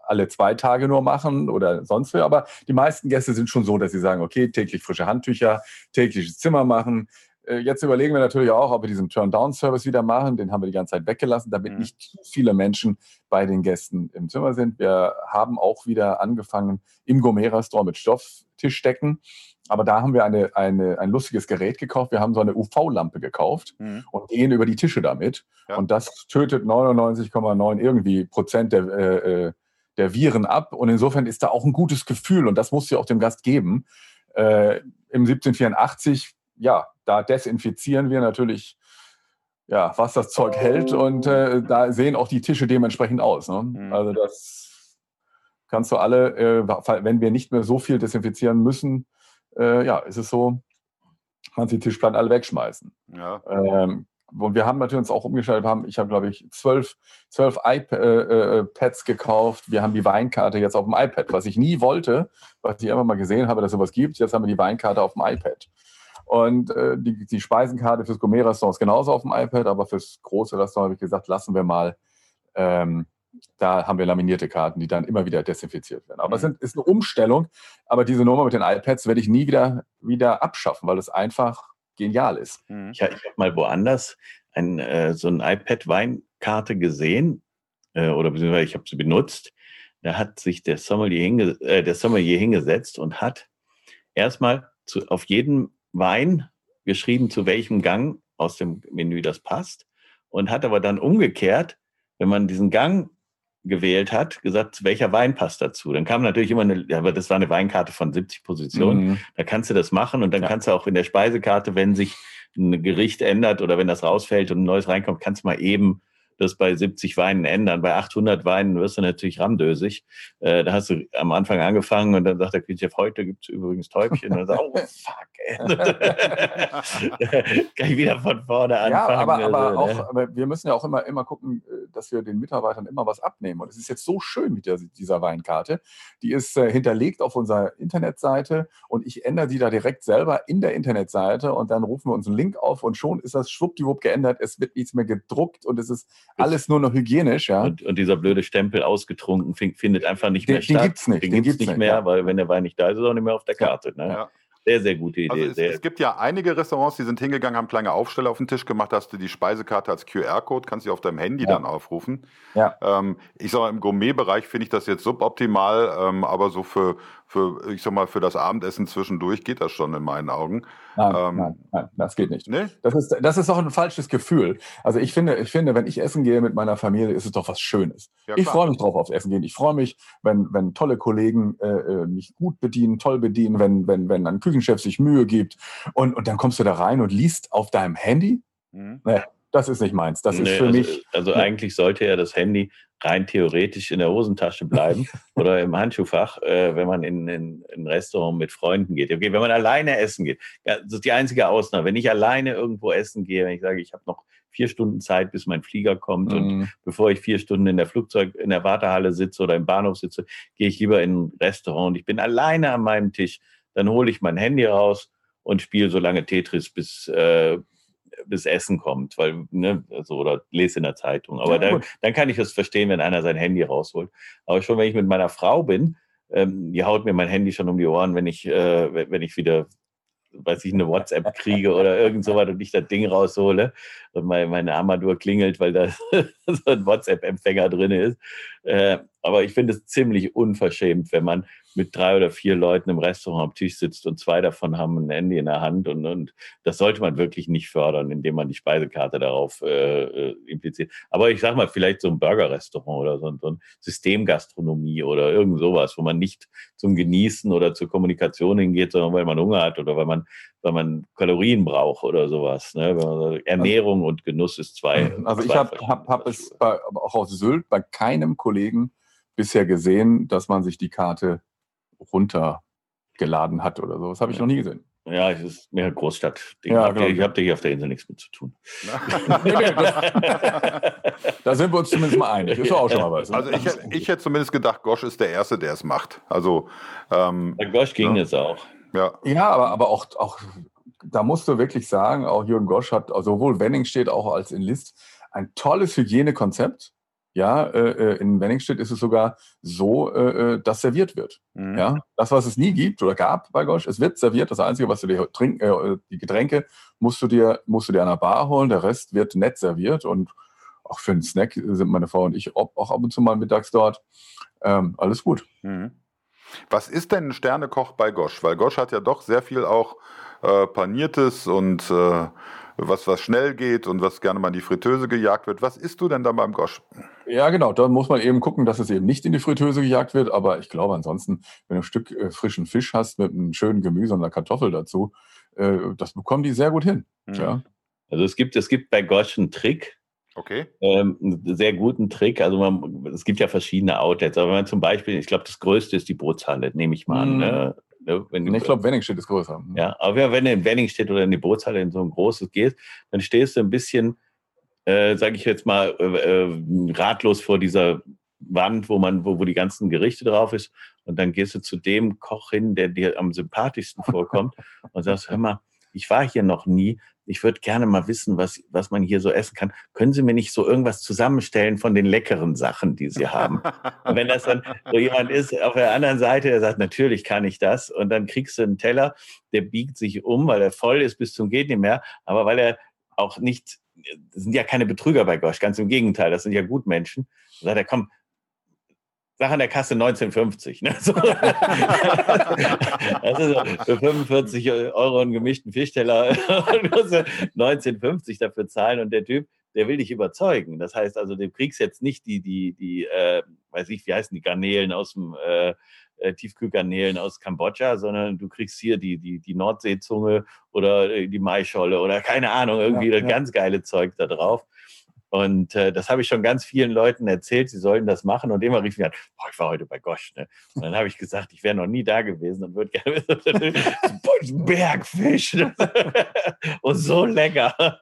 alle zwei Tage nur machen oder sonst wie. Aber die meisten Gäste sind schon so, dass sie sagen, okay, täglich frische Handtücher, tägliches Zimmer machen. Äh, Jetzt überlegen wir natürlich auch, ob wir diesen Turn-Down-Service wieder machen. Den haben wir die ganze Zeit weggelassen, damit Mhm. nicht zu viele Menschen bei den Gästen im Zimmer sind. Wir haben auch wieder angefangen im Gourmet-Restaurant mit Stofftischdecken. Aber da haben wir eine, eine, ein lustiges Gerät gekauft. Wir haben so eine UV-Lampe gekauft Mhm. und gehen über die Tische damit. Ja. Und das tötet 99,9 irgendwie Prozent der, äh, äh, der Viren ab. Und insofern ist da auch ein gutes Gefühl und das muss ja auch dem Gast geben. Äh, Im 1784, ja, da desinfizieren wir natürlich, ja, was das Zeug hält und äh, da sehen auch die Tische dementsprechend aus. Ne? Mhm. Also das kannst du alle, äh, wenn wir nicht mehr so viel desinfizieren müssen, äh, ja, ist es so, kannst die Tischplatten alle wegschmeißen. Ja. Ähm, und wir haben natürlich uns auch umgestellt. Wir haben, ich habe, glaube ich, zwölf, zwölf iPads gekauft. Wir haben die Weinkarte jetzt auf dem iPad, was ich nie wollte, was ich einfach mal gesehen habe, dass es sowas gibt. Jetzt haben wir die Weinkarte auf dem iPad. Und äh, die, die Speisenkarte fürs Gourmet-Restaurant ist genauso auf dem iPad, aber fürs große Restaurant habe ich gesagt, lassen wir mal. Ähm, da haben wir laminierte Karten, die dann immer wieder desinfiziert werden. Aber es Mhm. ist eine Umstellung. Aber diese Nummer mit den iPads werde ich nie wieder, wieder abschaffen, weil es einfach genial ist. Mhm. Ich, ich habe mal woanders ein, äh, so ein iPad-Weinkarte gesehen, äh, oder beziehungsweise ich habe sie benutzt. Da hat sich der Sommelier, hinge äh, der Sommelier hingesetzt und hat erstmal zu, auf jeden Wein geschrieben, zu welchem Gang aus dem Menü das passt. Und hat aber dann umgekehrt, wenn man diesen Gang gewählt hat, gesagt, welcher Wein passt dazu. Dann kam natürlich immer eine, aber das war eine Weinkarte von 70 Positionen. Mhm. Da kannst du das machen und dann Ja. kannst du auch in der Speisekarte, wenn sich ein Gericht ändert oder wenn das rausfällt und ein neues reinkommt, kannst du mal eben das bei 70 Weinen ändern. Bei 800 Weinen wirst du natürlich ramdösig. Äh, da hast du am Anfang angefangen und dann sagt der Küchenchef, heute gibt es übrigens Täubchen. Und dann sagt, oh fuck, ey. Kann ich wieder von vorne anfangen. Ja, aber, aber, Also, auch, ne? aber wir müssen ja auch immer, immer gucken, äh, dass wir den Mitarbeitern immer was abnehmen. Und es ist jetzt so schön mit der, dieser Weinkarte. Die ist äh, hinterlegt auf unserer Internetseite und ich ändere die da direkt selber in der Internetseite und dann rufen wir uns einen Link auf und schon ist das schwuppdiwupp geändert. Es wird nichts mehr gedruckt und es ist alles nur noch hygienisch. Ja. Und, und dieser blöde Stempel ausgetrunken fin- findet einfach nicht Den- mehr den statt. gibt's nicht, Den, den gibt's gibt's nicht mehr, ja. weil wenn der Wein nicht da ist, ist er auch nicht mehr auf der. Karte. Ne? Ja. Sehr, sehr gute Idee. Also es, es gibt ja einige Restaurants, die sind hingegangen, haben kleine Aufsteller auf den Tisch gemacht, hast du die Speisekarte als QR-Code, kannst du auf deinem Handy Ja. dann aufrufen. Ja. Ähm, ich sag mal, im Gourmet-Bereich finde ich das jetzt suboptimal, ähm, aber so für, für, ich sag mal, für das Abendessen zwischendurch geht das schon in meinen Augen. Nein, Ähm, nein, nein, das geht nicht. Ne? Das ist, das ist auch ein falsches Gefühl. Also ich finde, ich finde, wenn ich essen gehe mit meiner Familie, ist es doch was Schönes. Ja, ich freue mich drauf aufs Essen gehen. Ich freue mich, wenn, wenn tolle Kollegen äh, äh, mich gut bedienen, toll bedienen, wenn, wenn, wenn ein Küchenchef sich Mühe gibt. Und, und dann kommst du da rein und liest auf deinem Handy. Mhm. Da das ist nicht meins. Das nee, ist für also, mich. Also eigentlich sollte ja das Handy rein theoretisch in der Hosentasche bleiben oder im Handschuhfach, äh, wenn man in, in, in, ein Restaurant mit Freunden geht. Okay, wenn man alleine essen geht, ja, das ist die einzige Ausnahme. Wenn ich alleine irgendwo essen gehe, wenn ich sage, ich habe noch vier Stunden Zeit, bis mein Flieger kommt mhm. und bevor ich vier Stunden in der Flugzeug, in der Wartehalle sitze oder im Bahnhof sitze, gehe ich lieber in ein Restaurant und ich bin alleine an meinem Tisch. Dann hole ich mein Handy raus und spiele so lange Tetris, bis, äh, bis Essen kommt, weil, ne, also, oder lese in der Zeitung. Aber ja, dann, dann kann ich es verstehen, wenn einer sein Handy rausholt. Aber schon wenn ich mit meiner Frau bin, ähm, die haut mir mein Handy schon um die Ohren, wenn ich, äh, wenn ich wieder weiß ich, eine WhatsApp kriege oder irgend sowas und ich das Ding raushole und meine, meine Armatur klingelt, weil da so ein WhatsApp-Empfänger drin ist. Äh, aber ich finde es ziemlich unverschämt, wenn man mit drei oder vier Leuten im Restaurant am Tisch sitzt und zwei davon haben ein Handy in der Hand und, und das sollte man wirklich nicht fördern, indem man die Speisekarte darauf äh, äh impliziert. Aber ich sag mal, vielleicht so ein Burgerrestaurant oder so, so ein Systemgastronomie oder irgend sowas, wo man nicht zum Genießen oder zur Kommunikation hingeht, sondern weil man Hunger hat oder weil man, weil man Kalorien braucht oder sowas. Ne? Ernährung und Genuss ist zwei. Also zwei ich habe hab, hab es bei, auch auf Sylt bei keinem Kollegen bisher gesehen, dass man sich die Karte runtergeladen hat oder so. Das habe ich noch nie gesehen. Ja, es ist mehr Großstadt. Ja, genau. Ich habe hier auf der Insel nichts mit zu tun. da sind wir uns zumindest mal einig. Ist auch schon mal was. Ne? Also ich, ich hätte zumindest gedacht, Gosch ist der Erste, der es macht. Also ähm, Bei Gosch ging ja. es auch. Ja, ja aber, aber auch, auch da musst du wirklich sagen, auch Jürgen Gosch hat sowohl Wenning steht auch als in List ein tolles Hygienekonzept. Ja, äh, äh, in Wenningstedt ist es sogar so, äh, äh, dass serviert wird. Mhm. Ja, das, was es nie gibt oder gab bei Gosch, es wird serviert. Das Einzige, was du dir trinken, äh, die Getränke musst du dir, musst du dir an der Bar holen. Der Rest wird nett serviert und auch für einen Snack sind meine Frau und ich auch ab und zu mal mittags dort. Ähm, alles gut. Mhm. Was ist denn ein Sternekoch bei Gosch? Weil Gosch hat ja doch sehr viel auch äh, paniertes und äh, was, was schnell geht und was gerne mal in die Fritteuse gejagt wird. Was isst du denn da beim Gosch? Ja, genau. Da muss man eben gucken, dass es eben nicht in die Fritteuse gejagt wird. Aber ich glaube ansonsten, wenn du ein Stück äh, frischen Fisch hast mit einem schönen Gemüse und einer Kartoffel dazu, äh, das bekommen die sehr gut hin. Mhm. Ja. Also es gibt, es gibt bei Gosch einen Trick. Okay. Ähm, einen sehr guten Trick. Also man, es gibt ja verschiedene Outlets. Aber wenn man zum Beispiel, ich glaube, das größte ist die Bootshalle, nehme ich mal an. Mhm. Ne? Ne, wenn ich glaube, Wenningstedt ist größer. Ja, aber wenn du in Wenningstedt oder in die Bootshalle in so ein großes gehst, dann stehst du ein bisschen, äh, sage ich jetzt mal, äh, äh, ratlos vor dieser Wand, wo man, wo, wo die ganzen Gerichte drauf ist. Und dann gehst du zu dem Koch hin, der dir am sympathischsten vorkommt und sagst, hör mal, ich war hier noch nie, ich würde gerne mal wissen, was, was man hier so essen kann. Können Sie mir nicht so irgendwas zusammenstellen von den leckeren Sachen, die Sie haben? Und wenn das dann so jemand ist auf der anderen Seite, der sagt, natürlich kann ich das. Und dann kriegst du einen Teller, der biegt sich um, weil er voll ist bis zum geht nicht mehr, aber weil er auch nicht, sind ja keine Betrüger bei Gosch, ganz im Gegenteil, das sind ja Gutmenschen. Da sagt er, komm, Sag an der Kasse 1950. Ne? So. also für 45 Euro einen gemischten Fischteller 1950 dafür zahlen und der Typ, der will dich überzeugen. Das heißt also, du kriegst jetzt nicht die, die, die, äh, weiß ich, wie heißen die Garnelen aus dem äh, äh, Tiefkühlgarnelen aus Kambodscha, sondern du kriegst hier die, die, die Nordseezunge oder äh, die Maischolle oder keine Ahnung, irgendwie ja, das ja. ganz geile Zeug da drauf. Und äh, das habe ich schon ganz vielen Leuten erzählt, sie sollen das machen. Und immer rief ich an, boah, ich war heute bei Gosch. Ne? Und dann habe ich gesagt, ich wäre noch nie da gewesen und würde gerne wissen, Bergfisch. und so lecker.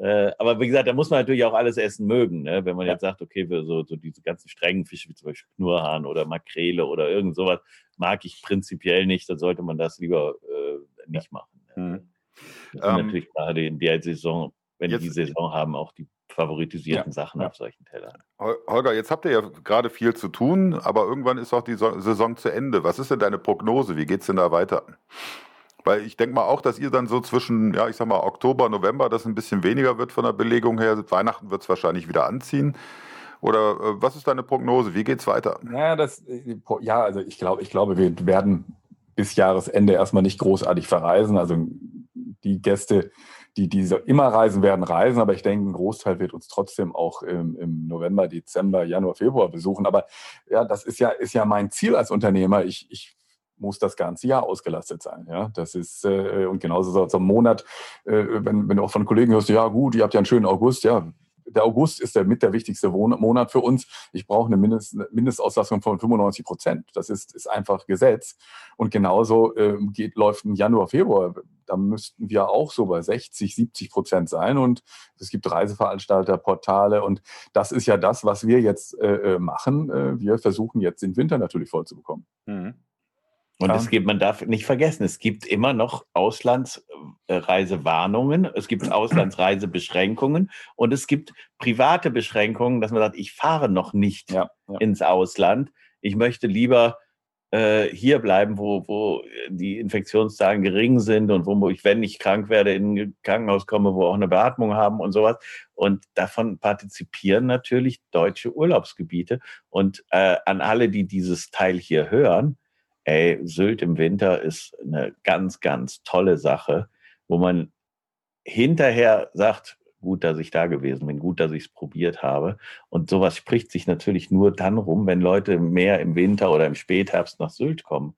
äh, aber wie gesagt, da muss man natürlich auch alles essen mögen. Ne? Wenn man ja. jetzt sagt, okay, für so, so diese ganzen strengen Fische wie zum Beispiel Knurrhahn oder Makrele oder irgend sowas, mag ich prinzipiell nicht, dann sollte man das lieber äh, nicht machen. Ne? Hm. Das ähm, natürlich gerade in der Saison wenn jetzt, die Saison haben, auch die favoritisierten ja, Sachen ja. auf solchen Tellern. Holger, jetzt habt ihr ja gerade viel zu tun, aber irgendwann ist auch die Saison zu Ende. Was ist denn deine Prognose? Wie geht es denn da weiter? Weil ich denke mal auch, dass ihr dann so zwischen, ja, ich sag mal, Oktober, November das ein bisschen weniger wird von der Belegung her. Weihnachten wird es wahrscheinlich wieder anziehen. Oder äh, was ist deine Prognose? Wie geht es weiter? Ja, das, ja, also ich glaube, ich glaube, wir werden bis Jahresende erstmal nicht großartig verreisen. Also die Gäste, die, die immer reisen werden, reisen, aber ich denke, ein Großteil wird uns trotzdem auch im, im, November, Dezember, Januar, Februar besuchen. Aber ja, das ist ja, ist ja mein Ziel als Unternehmer. Ich, ich muss das ganze Jahr ausgelastet sein. Ja, das ist, äh, und genauso so, ein Monat, äh, wenn, wenn du auch von Kollegen hörst, ja gut, ihr habt ja einen schönen August, ja, der August ist der mit der wichtigste Monat für uns. Ich brauche eine Mindest, Mindestauslastung von 95 Prozent. Das ist, ist einfach Gesetz. Und genauso äh, geht, läuft ein Januar, Februar. Da müssten wir auch so bei 60, 70 Prozent sein. Und es gibt Reiseveranstalter, Portale. Und das ist ja das, was wir jetzt äh, äh machen. Äh, wir versuchen jetzt den Winter natürlich voll zu bekommen. Mhm. Und ja. es gibt, man darf nicht vergessen, es gibt immer noch Auslandsreisewarnungen, es gibt Auslandsreisebeschränkungen und es gibt private Beschränkungen, dass man sagt, ich fahre noch nicht ja, ja. ins Ausland. Ich möchte lieber äh, hier bleiben, wo, wo die Infektionszahlen gering sind und wo ich, wenn ich krank werde, in ein Krankenhaus komme, wo auch eine Beatmung haben und sowas. Und davon partizipieren natürlich deutsche Urlaubsgebiete. Und äh, an alle, die dieses Teil hier hören, ey, Sylt im Winter ist eine ganz, ganz tolle Sache, wo man hinterher sagt, gut, dass ich da gewesen bin, gut, dass ich es probiert habe. Und sowas spricht sich natürlich nur dann rum, wenn Leute mehr im Winter oder im Spätherbst nach Sylt kommen.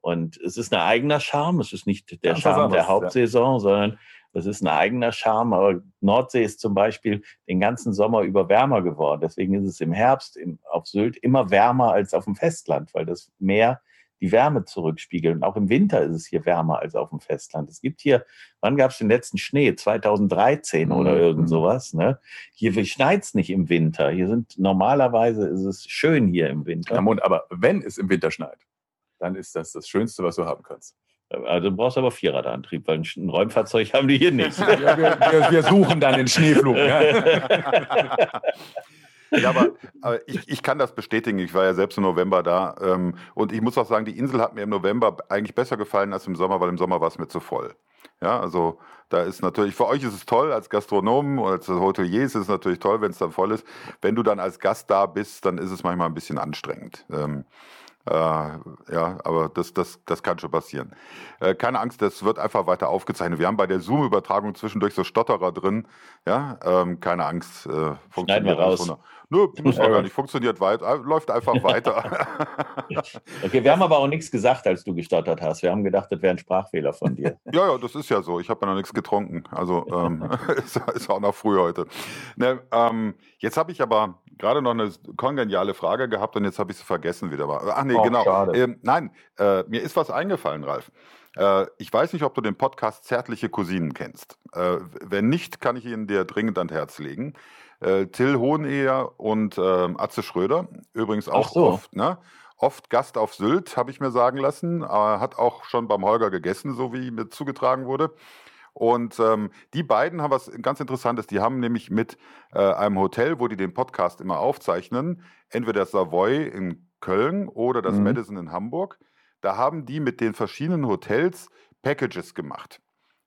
Und es ist ein eigener Charme, es ist nicht der Charme der Hauptsaison, ja. sondern es ist ein eigener Charme. Aber Nordsee ist zum Beispiel den ganzen Sommer über wärmer geworden. Deswegen ist es im Herbst auf Sylt immer wärmer als auf dem Festland, weil das Meer die Wärme zurückspiegeln. auch im Winter ist es hier wärmer als auf dem Festland. Es gibt hier, wann gab es den letzten Schnee? 2013 oder mhm. irgend sowas. Ne? Hier schneit es nicht im Winter. Hier sind normalerweise ist es schön hier im Winter. aber wenn es im Winter schneit, dann ist das das Schönste, was du haben kannst. Also du brauchst aber Vierradantrieb, weil ein Räumfahrzeug haben die hier nicht. Ja, wir, wir, wir, suchen dann den Schneeflug. Ja. Ja, aber, aber ich, ich, kann das bestätigen. Ich war ja selbst im November da. Ähm, und ich muss auch sagen, die Insel hat mir im November eigentlich besser gefallen als im Sommer, weil im Sommer war es mir zu voll. Ja, also da ist natürlich, für euch ist es toll, als Gastronomen oder als Hotelier ist es natürlich toll, wenn es dann voll ist. Wenn du dann als Gast da bist, dann ist es manchmal ein bisschen anstrengend. Ähm, äh, ja, aber das, das, das kann schon passieren. Äh, keine Angst, das wird einfach weiter aufgezeichnet. Wir haben bei der Zoom-Übertragung zwischendurch so Stotterer drin. Ja, ähm, keine Angst. Äh, Schneiden wir raus. Nö, muss man gar nicht. Funktioniert weiter, läuft einfach weiter. okay, wir haben aber auch nichts gesagt, als du gestottert hast. Wir haben gedacht, das wäre ein Sprachfehler von dir. ja, ja, das ist ja so. Ich habe ja noch nichts getrunken. Also ähm, ist, ist, auch noch früh heute. Ne, ähm, jetzt habe ich aber gerade noch eine kongeniale Frage gehabt und jetzt habe ich sie vergessen wieder. Ach nee, oh, genau. Ähm, nein, äh, mir ist was eingefallen, Ralf. Äh, ich weiß nicht, ob du den Podcast Zärtliche Cousinen kennst. Äh, wenn nicht, kann ich ihn dir dringend ans Herz legen. Äh, Till Hoheneher und ähm, Atze Schröder, übrigens auch so. oft, ne? Oft Gast auf Sylt, habe ich mir sagen lassen. Äh, hat auch schon beim Holger gegessen, so wie mir zugetragen wurde. Und ähm, die beiden haben was ganz Interessantes. Die haben nämlich mit äh, einem Hotel, wo die den Podcast immer aufzeichnen, entweder das Savoy in Köln oder das mhm. Madison in Hamburg, da haben die mit den verschiedenen Hotels Packages gemacht.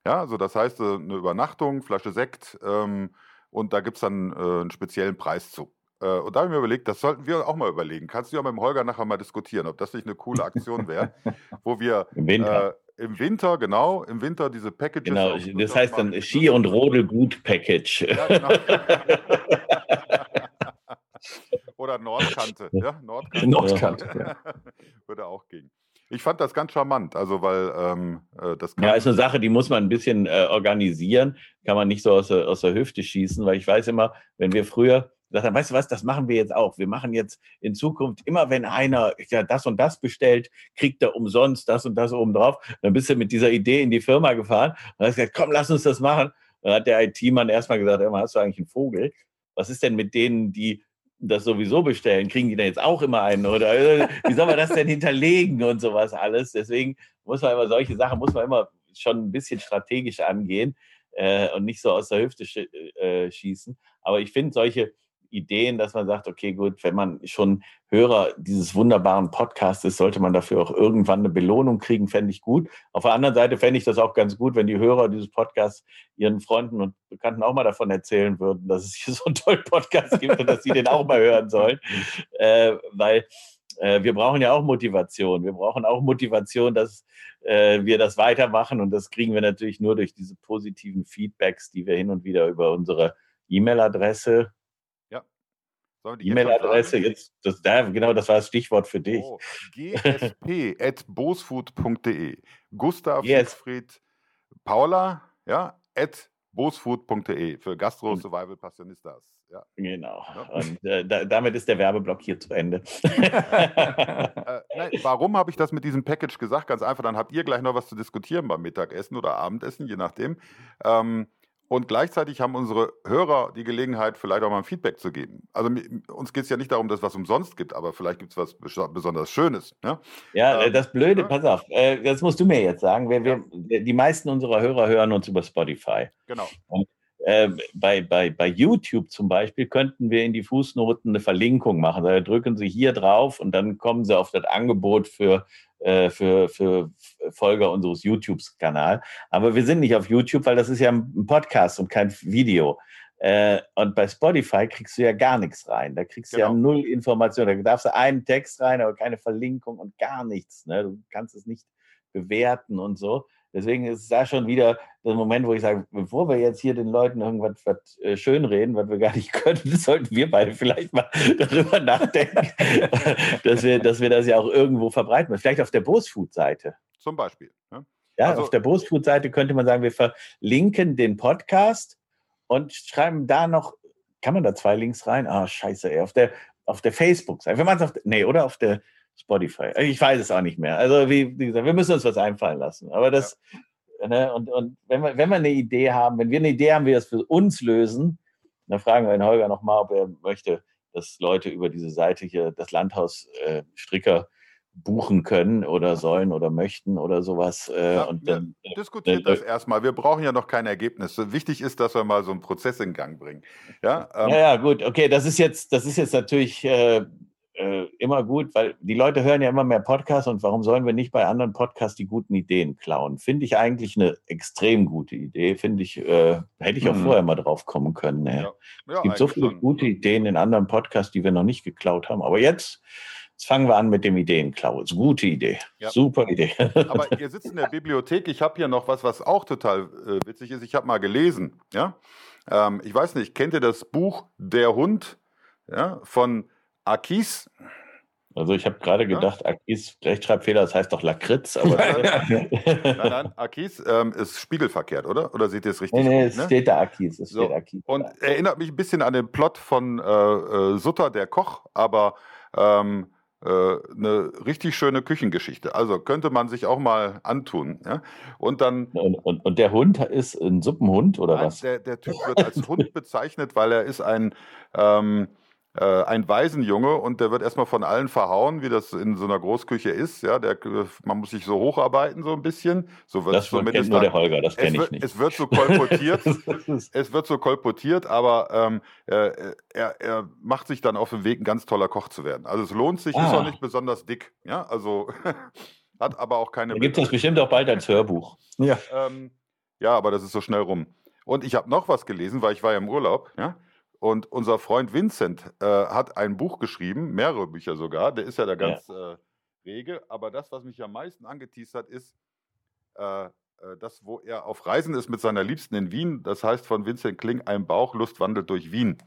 Ja, also das heißt, äh, eine Übernachtung, Flasche Sekt, ähm, und da gibt es dann äh, einen speziellen Preis zu. Äh, und da habe ich mir überlegt, das sollten wir auch mal überlegen. Kannst du ja mit dem Holger nachher mal diskutieren, ob das nicht eine coole Aktion wäre, wo wir Im Winter. Äh, im Winter, genau, im Winter diese Packages. Genau, das heißt dann Ski- und Rodelgut-Package. Ja, genau. Oder Nordkante. Ja, Nordkante. Nordkante ja. Würde auch gehen. Ich fand das ganz charmant, also weil ähm, äh, das Ja, ist eine Sache, die muss man ein bisschen äh, organisieren, kann man nicht so aus der, aus der Hüfte schießen, weil ich weiß immer, wenn wir früher gesagt haben, weißt du was, das machen wir jetzt auch. Wir machen jetzt in Zukunft immer, wenn einer ja, das und das bestellt, kriegt er umsonst das und das oben drauf. Dann bist du mit dieser Idee in die Firma gefahren und hast gesagt, komm, lass uns das machen. Dann hat der IT-Mann erstmal gesagt, immer hast du eigentlich einen Vogel? Was ist denn mit denen, die das sowieso bestellen, kriegen die dann jetzt auch immer einen oder wie soll man das denn hinterlegen und sowas alles. Deswegen muss man immer solche Sachen, muss man immer schon ein bisschen strategisch angehen äh, und nicht so aus der Hüfte sch äh, schießen. Aber ich finde solche Ideen, dass man sagt, okay, gut, wenn man schon Hörer dieses wunderbaren Podcasts ist, sollte man dafür auch irgendwann eine Belohnung kriegen, fände ich gut. Auf der anderen Seite fände ich das auch ganz gut, wenn die Hörer dieses Podcasts ihren Freunden und Bekannten auch mal davon erzählen würden, dass es hier so einen tollen Podcast gibt und dass sie den auch mal hören sollen. Äh, weil äh, wir brauchen ja auch Motivation. Wir brauchen auch Motivation, dass äh, wir das weitermachen und das kriegen wir natürlich nur durch diese positiven Feedbacks, die wir hin und wieder über unsere E-Mail-Adresse E-Mail-Adresse, jetzt, das, da, genau, das war das Stichwort für dich. Oh, gsp.bosfood.de. Gustav yes. Siegfried Paula, ja, at bosfood.de für Gastro hm. Survival Passionistas. Ja. Genau. Und äh, da, damit ist der Werbeblock hier zu Ende. äh, nein, warum habe ich das mit diesem Package gesagt? Ganz einfach, dann habt ihr gleich noch was zu diskutieren beim Mittagessen oder Abendessen, je nachdem. Ähm, und gleichzeitig haben unsere Hörer die Gelegenheit, vielleicht auch mal ein Feedback zu geben. Also uns geht es ja nicht darum, dass es was umsonst gibt, aber vielleicht gibt es was besonders Schönes. Ne? Ja, ähm, das Blöde, ja. pass auf, äh, das musst du mir jetzt sagen. Wir, wir, die meisten unserer Hörer hören uns über Spotify. Genau. Und äh, bei, bei, bei YouTube zum Beispiel könnten wir in die Fußnoten eine Verlinkung machen. Da drücken Sie hier drauf und dann kommen Sie auf das Angebot für äh, für, für Folger unseres YouTube-Kanals. Aber wir sind nicht auf YouTube, weil das ist ja ein Podcast und kein Video. Äh, und bei Spotify kriegst du ja gar nichts rein. Da kriegst du genau. ja null Informationen. Da darfst du einen Text rein, aber keine Verlinkung und gar nichts. Ne? Du kannst es nicht bewerten und so. Deswegen ist es da schon wieder der Moment, wo ich sage, bevor wir jetzt hier den Leuten irgendwas was, äh, schönreden, was wir gar nicht können, sollten wir beide vielleicht mal darüber nachdenken, dass, wir, dass wir das ja auch irgendwo verbreiten. Vielleicht auf der Bosfood-Seite. Zum Beispiel. Ne? Ja, also, auf der Bosfood-Seite könnte man sagen, wir verlinken den Podcast und schreiben da noch, kann man da zwei Links rein? Ah, scheiße, ey, auf der, auf der Facebook-Seite. Es auf, nee, oder auf der, Spotify. Ich weiß es auch nicht mehr. Also wie, wie gesagt, wir müssen uns was einfallen lassen. Aber das, ja. ne, und, und wenn, wir, wenn wir eine Idee haben, wenn wir eine Idee haben, wie wir das für uns lösen, dann fragen wir den Holger nochmal, ob er möchte, dass Leute über diese Seite hier das Landhaus äh, Stricker buchen können oder sollen oder möchten oder sowas. Äh, ja, und dann, diskutiert äh, das erstmal. Wir brauchen ja noch keine Ergebnisse. Wichtig ist, dass wir mal so einen Prozess in Gang bringen. Ja, ähm, ja, ja, gut. Okay, das ist jetzt, das ist jetzt natürlich äh, äh, immer gut, weil die Leute hören ja immer mehr Podcasts und warum sollen wir nicht bei anderen Podcasts die guten Ideen klauen? Finde ich eigentlich eine extrem gute Idee. Finde ich, äh, hätte ich auch mhm. vorher mal drauf kommen können. Ne? Ja. Ja, es gibt so viele schon. gute Ideen in anderen Podcasts, die wir noch nicht geklaut haben. Aber jetzt, jetzt fangen wir an mit dem Ideenklau. Ist gute Idee. Ja. Super Idee. Aber ihr sitzt in der Bibliothek. Ich habe hier noch was, was auch total äh, witzig ist. Ich habe mal gelesen. Ja? Ähm, ich weiß nicht, kennt ihr das Buch Der Hund ja, von Akis. Also ich habe gerade gedacht, ja? Akis, Rechtschreibfehler, das heißt doch Lakritz, aber. nein, nein, Akis ähm, ist spiegelverkehrt, oder? Oder seht ihr es richtig? Nee, nee, es ne? steht da Akis. Es so. steht Akis. Und erinnert mich ein bisschen an den Plot von äh, äh, Sutter, der Koch, aber ähm, äh, eine richtig schöne Küchengeschichte. Also könnte man sich auch mal antun. Ja? Und dann. Und, und, und, der Hund ist ein Suppenhund oder nein, was? Der, der Typ wird als Hund bezeichnet, weil er ist ein. Ähm, äh, ein Waisenjunge und der wird erstmal von allen verhauen, wie das in so einer Großküche ist. Ja, der, man muss sich so hocharbeiten, so ein bisschen. So wird das kennt nur der Holger, das kenne ich nicht. Es wird so kolportiert, es wird so kolportiert, aber ähm, äh, er, er macht sich dann auf den Weg, ein ganz toller Koch zu werden. Also es lohnt sich, ah. ist auch nicht besonders dick. Ja, also hat aber auch keine. Da gibt es bestimmt auch bald als Hörbuch. Ja. Ähm, ja, aber das ist so schnell rum. Und ich habe noch was gelesen, weil ich war ja im Urlaub. Ja. Und unser Freund Vincent äh, hat ein Buch geschrieben, mehrere Bücher sogar. Der ist ja da ganz ja. Äh, rege. Aber das, was mich am meisten angeteased hat, ist äh, äh, das, wo er auf Reisen ist mit seiner Liebsten in Wien. Das heißt von Vincent Kling, ein Bauchlust wandelt durch Wien.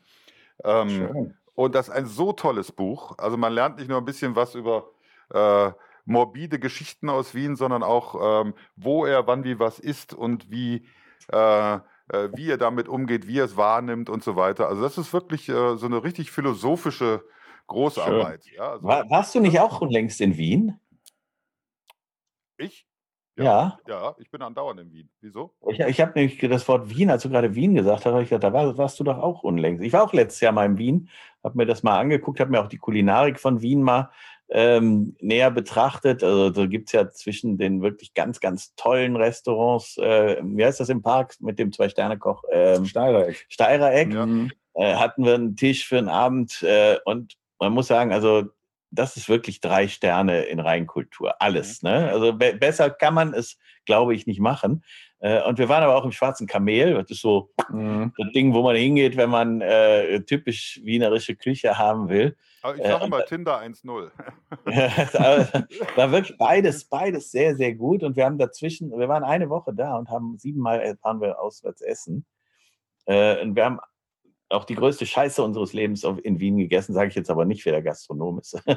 Ähm, und das ist ein so tolles Buch. Also man lernt nicht nur ein bisschen was über äh, morbide Geschichten aus Wien, sondern auch, ähm, wo er wann wie was ist und wie äh, äh, wie er damit umgeht, wie er es wahrnimmt und so weiter. Also das ist wirklich äh, so eine richtig philosophische Großarbeit. Ja, also, War, warst du nicht auch längst in Wien? Ich? Ja, ja. Ich bin andauernd in Wien. Wieso? Ich, ich habe nämlich das Wort Wien, als du gerade Wien gesagt hast, ich gedacht, da war, warst du doch auch unlängst. Ich war auch letztes Jahr mal in Wien, habe mir das mal angeguckt, habe mir auch die Kulinarik von Wien mal ähm, näher betrachtet. Also da gibt es ja zwischen den wirklich ganz, ganz tollen Restaurants, äh, wie heißt das im Park mit dem Zwei-Sterne-Koch? Ähm, Steirereck. Steirereck. Ja. Äh, hatten wir einen Tisch für einen Abend äh, und man muss sagen, also das ist wirklich drei Sterne in Reinkultur. Alles. Mhm. Ne? Also be besser kann man es, glaube ich, nicht machen. Äh, und wir waren aber auch im Schwarzen Kamel. Das ist so mhm. das Ding, wo man hingeht, wenn man äh, typisch wienerische Küche haben will. Aber ich sage äh, immer Tinder 1-0. war wirklich beides, beides sehr, sehr gut. Und wir haben dazwischen, wir waren eine Woche da und haben siebenmal waren wir auswärts essen. Äh, und wir haben auch die größte Scheiße unseres Lebens in Wien gegessen, sage ich jetzt aber nicht, wer der Gastronom ist.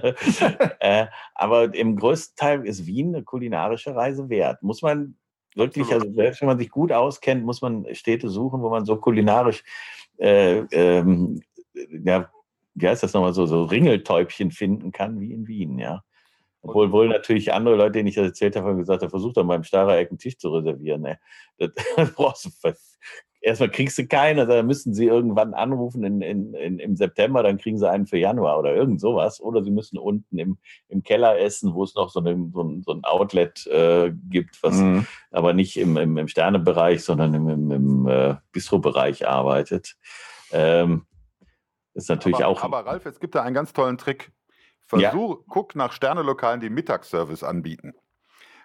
äh, aber im größten Teil ist Wien eine kulinarische Reise wert. Muss man wirklich, also selbst wenn man sich gut auskennt, muss man Städte suchen, wo man so kulinarisch, äh, ähm, ja, wie heißt das nochmal, so, so Ringeltäubchen finden kann wie in Wien, ja. Obwohl wohl natürlich andere Leute, denen ich das erzählt habe, haben gesagt, er versucht dann beim Starrer Eck einen Tisch zu reservieren. Ne? Das, das brauchst du erstmal kriegst du keinen, also dann müssen sie irgendwann anrufen in, in, in, im September, dann kriegen sie einen für Januar oder irgend sowas. Oder sie müssen unten im, im Keller essen, wo es noch so, eine, so, ein, so ein Outlet äh, gibt, was mhm. aber nicht im, im, im Sternebereich, sondern im, im, im äh, Bistro-Bereich arbeitet. Ähm, ist natürlich aber, auch. Aber Ralf, es gibt da einen ganz tollen Trick. Versuch, ja. guck nach Sternelokalen, die Mittagsservice anbieten.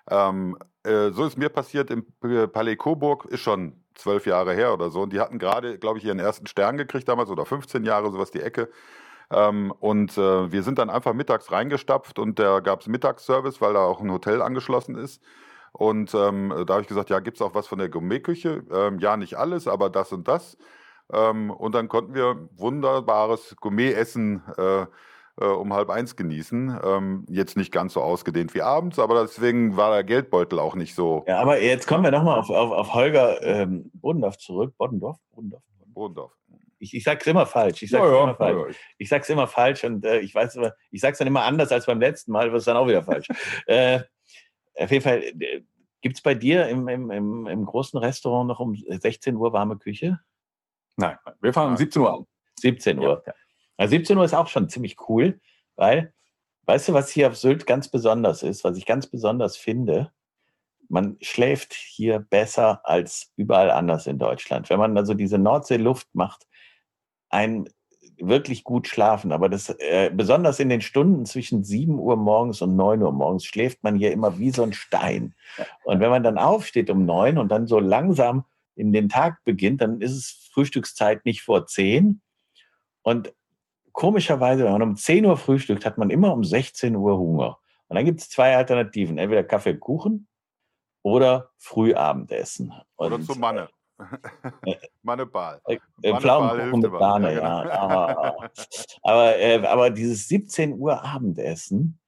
Ähm, äh, so ist mir passiert im Palais Coburg, ist schon zwölf Jahre her oder so. Und die hatten gerade, glaube ich, ihren ersten Stern gekriegt damals oder 15 Jahre, sowas die Ecke. Ähm, und äh, wir sind dann einfach mittags reingestapft und da gab es Mittagsservice, weil da auch ein Hotel angeschlossen ist. Und ähm, da habe ich gesagt, ja, gibt es auch was von der Gourmetküche? Ähm, ja, nicht alles, aber das und das. Ähm, und dann konnten wir wunderbares Gourmet-Essen äh, äh, um halb eins genießen. Ähm, jetzt nicht ganz so ausgedehnt wie abends, aber deswegen war der Geldbeutel auch nicht so. Ja, aber jetzt kommen wir nochmal auf, auf, auf Holger ähm, Bodendorf zurück. Bodendorf? Bodendorf? Bodendorf. Ich, ich sag's immer falsch. Ich sag's ja, immer ja, falsch. Ja, ich sag's immer falsch und äh, ich weiß immer, ich sag's dann immer anders als beim letzten Mal, wird es dann auch wieder falsch. äh, auf jeden Fall, äh, gibt es bei dir im, im, im, im, großen Restaurant noch um 16 Uhr warme Küche? Nein, wir fahren um 17 Uhr an. 17 Uhr. Ja. Also 17 Uhr ist auch schon ziemlich cool, weil, weißt du, was hier auf Sylt ganz besonders ist, was ich ganz besonders finde? Man schläft hier besser als überall anders in Deutschland. Wenn man also diese Nordseeluft macht, ein wirklich gut schlafen. Aber das, äh, besonders in den Stunden zwischen 7 Uhr morgens und 9 Uhr morgens schläft man hier immer wie so ein Stein. Und wenn man dann aufsteht um 9 und dann so langsam in den Tag beginnt, dann ist es Frühstückszeit nicht vor 10. Und komischerweise, wenn man um 10 Uhr frühstückt, hat man immer um 16 Uhr Hunger. Und dann gibt es zwei Alternativen. Entweder Kaffee und Kuchen oder Frühabendessen. Und, oder zu Manne. Manneball. Äh, äh Pflaumenkuchen mit Bahne, ja. Genau. Aber, aber, äh, aber, dieses 17 Uhr Abendessen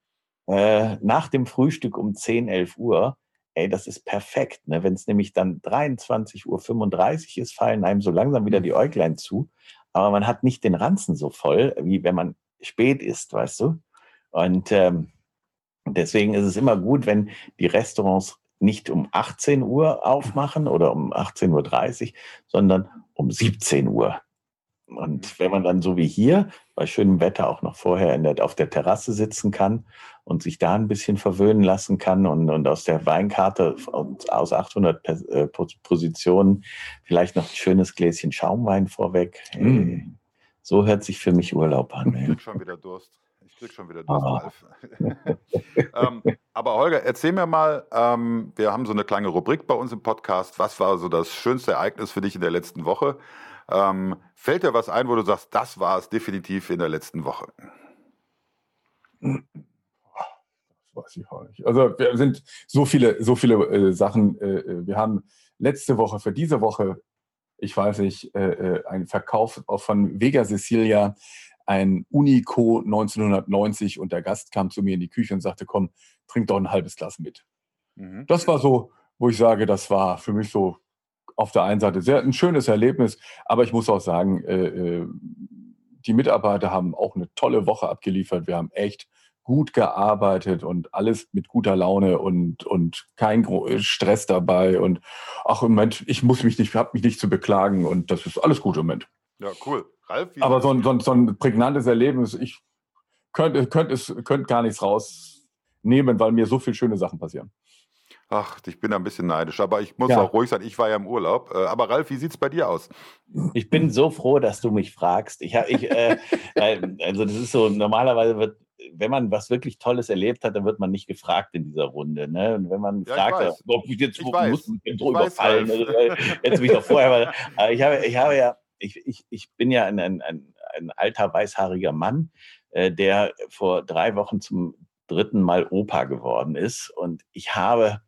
äh, nach dem Frühstück um 10, 11 Uhr, ey, das ist perfekt. Ne? Wenn es nämlich dann 23.35 Uhr ist, fallen einem so langsam wieder die Äuglein zu aber man hat nicht den Ranzen so voll, wie wenn man spät isst, weißt du? Und ähm, deswegen ist es immer gut, wenn die Restaurants nicht um 18 Uhr aufmachen oder um 18.30 Uhr, sondern um 17 Uhr. Und wenn man dann so wie hier bei schönem Wetter auch noch vorher der, auf der Terrasse sitzen kann und sich da ein bisschen verwöhnen lassen kann und, und aus der Weinkarte aus 800 äh, Positionen vielleicht noch ein schönes Gläschen Schaumwein vorweg. Mm. So hört sich für mich Urlaub an. Ich krieg schon wieder Durst. Ich krieg schon wieder Durst, ah. ähm, aber Holger, erzähl mir mal, ähm, wir haben so eine kleine Rubrik bei uns im Podcast. Was war so das schönste Ereignis für dich in der letzten Woche? Ähm, fällt dir was ein, wo du sagst, das war es definitiv in der letzten Woche? Das weiß ich auch nicht. Also wir sind so viele, so viele äh, Sachen. Äh, äh wir haben letzte Woche für diese Woche, ich weiß nicht, äh, äh einen Verkauf von Vega Sicilia, ein Unico 1990 und der Gast kam zu mir in die Küche und sagte, komm, trink doch ein halbes Glas mit. Mhm. Das war so, wo ich sage, das war für mich so auf der einen Seite sehr ein schönes Erlebnis, aber ich muss auch sagen, äh, äh, die Mitarbeiter haben auch eine tolle Woche abgeliefert. Wir haben echt gut gearbeitet und alles mit guter Laune und, und kein Stress dabei. Und ach, im Moment, ich muss mich nicht, habe mich nicht zu beklagen und das ist alles gut im Moment. Ja, cool. Ralf, Aber so ein, so, ein, so ein prägnantes Erlebnis, ich könnte, könnte, es, könnte gar nichts rausnehmen, weil mir so viele schöne Sachen passieren. Ach, ich bin ein bisschen neidisch, aber ich muss ja. auch ruhig sein, ich war ja im Urlaub. Äh, aber Ralf, wie sieht es bei dir aus? Ich bin so froh, dass du mich fragst. Ich, ich, äh, also das ist so, normalerweise wird, wenn man was wirklich Tolles erlebt hat, dann wird man nicht gefragt in dieser Runde. Ne? Und wenn man ja, fragt, weiß. ob ich jetzt ich muss mich so überfallen, also, jetzt mich doch vorher. Aber ich habe, ich habe ja, ich, ich, ich bin ja ein, ein, ein, ein alter weißhaariger Mann, äh, der vor drei Wochen zum dritten Mal Opa geworden ist. Und ich habe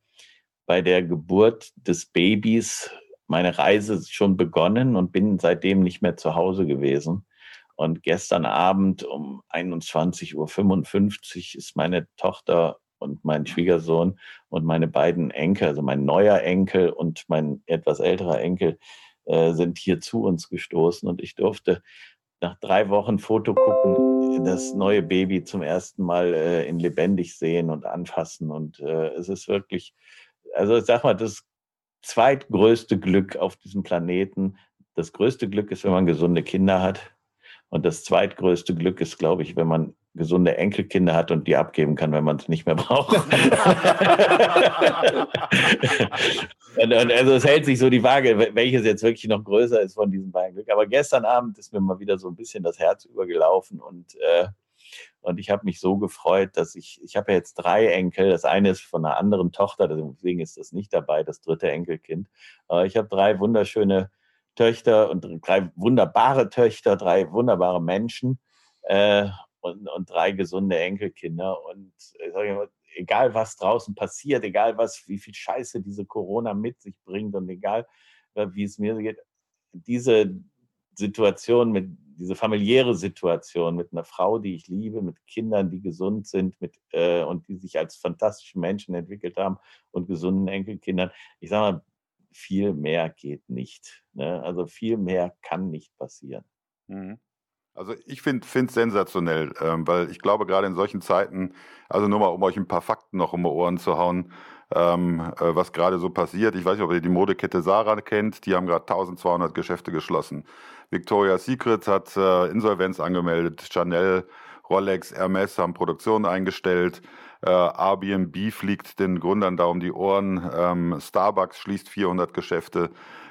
bei der Geburt des Babys meine Reise schon begonnen und bin seitdem nicht mehr zu Hause gewesen. Und gestern Abend um 21.55 Uhr ist meine Tochter und mein Schwiegersohn und meine beiden Enkel, also mein neuer Enkel und mein etwas älterer Enkel, äh, sind hier zu uns gestoßen. Und ich durfte nach drei Wochen Foto gucken, das neue Baby zum ersten Mal äh, in lebendig sehen und anfassen. Und äh, es ist wirklich, also ich sag mal, das zweitgrößte Glück auf diesem Planeten. Das größte Glück ist, wenn man gesunde Kinder hat. Und das zweitgrößte Glück ist, glaube ich, wenn man gesunde Enkelkinder hat und die abgeben kann, wenn man es nicht mehr braucht. und, und also es hält sich so die Waage, welches jetzt wirklich noch größer ist von diesen beiden Glück. Aber gestern Abend ist mir mal wieder so ein bisschen das Herz übergelaufen und äh, und ich habe mich so gefreut, dass ich, ich habe ja jetzt drei Enkel. Das eine ist von einer anderen Tochter, deswegen ist das nicht dabei, das dritte Enkelkind. Aber ich habe drei wunderschöne Töchter und drei wunderbare Töchter, drei wunderbare Menschen äh, und, und drei gesunde Enkelkinder. Und mal, egal was draußen passiert, egal was, wie viel Scheiße diese Corona mit sich bringt und egal äh, wie es mir geht, diese Situation mit diese familiäre Situation mit einer Frau, die ich liebe, mit Kindern, die gesund sind mit, äh, und die sich als fantastische Menschen entwickelt haben und gesunden Enkelkindern. Ich sage mal, viel mehr geht nicht. Ne? Also viel mehr kann nicht passieren. Mhm. Also ich finde es sensationell, ähm, weil ich glaube, gerade in solchen Zeiten, also nur mal, um euch ein paar Fakten noch um die Ohren zu hauen, ähm, äh, was gerade so passiert. Ich weiß nicht, ob ihr die Modekette Sarah kennt, die haben gerade 1200 Geschäfte geschlossen. Victoria's Secret hat äh, Insolvenz angemeldet, Chanel, Rolex, Hermes haben Produktion eingestellt. Äh, Airbnb fliegt den Gründern da um die Ohren. Ähm, Starbucks schließt 400 Geschäfte.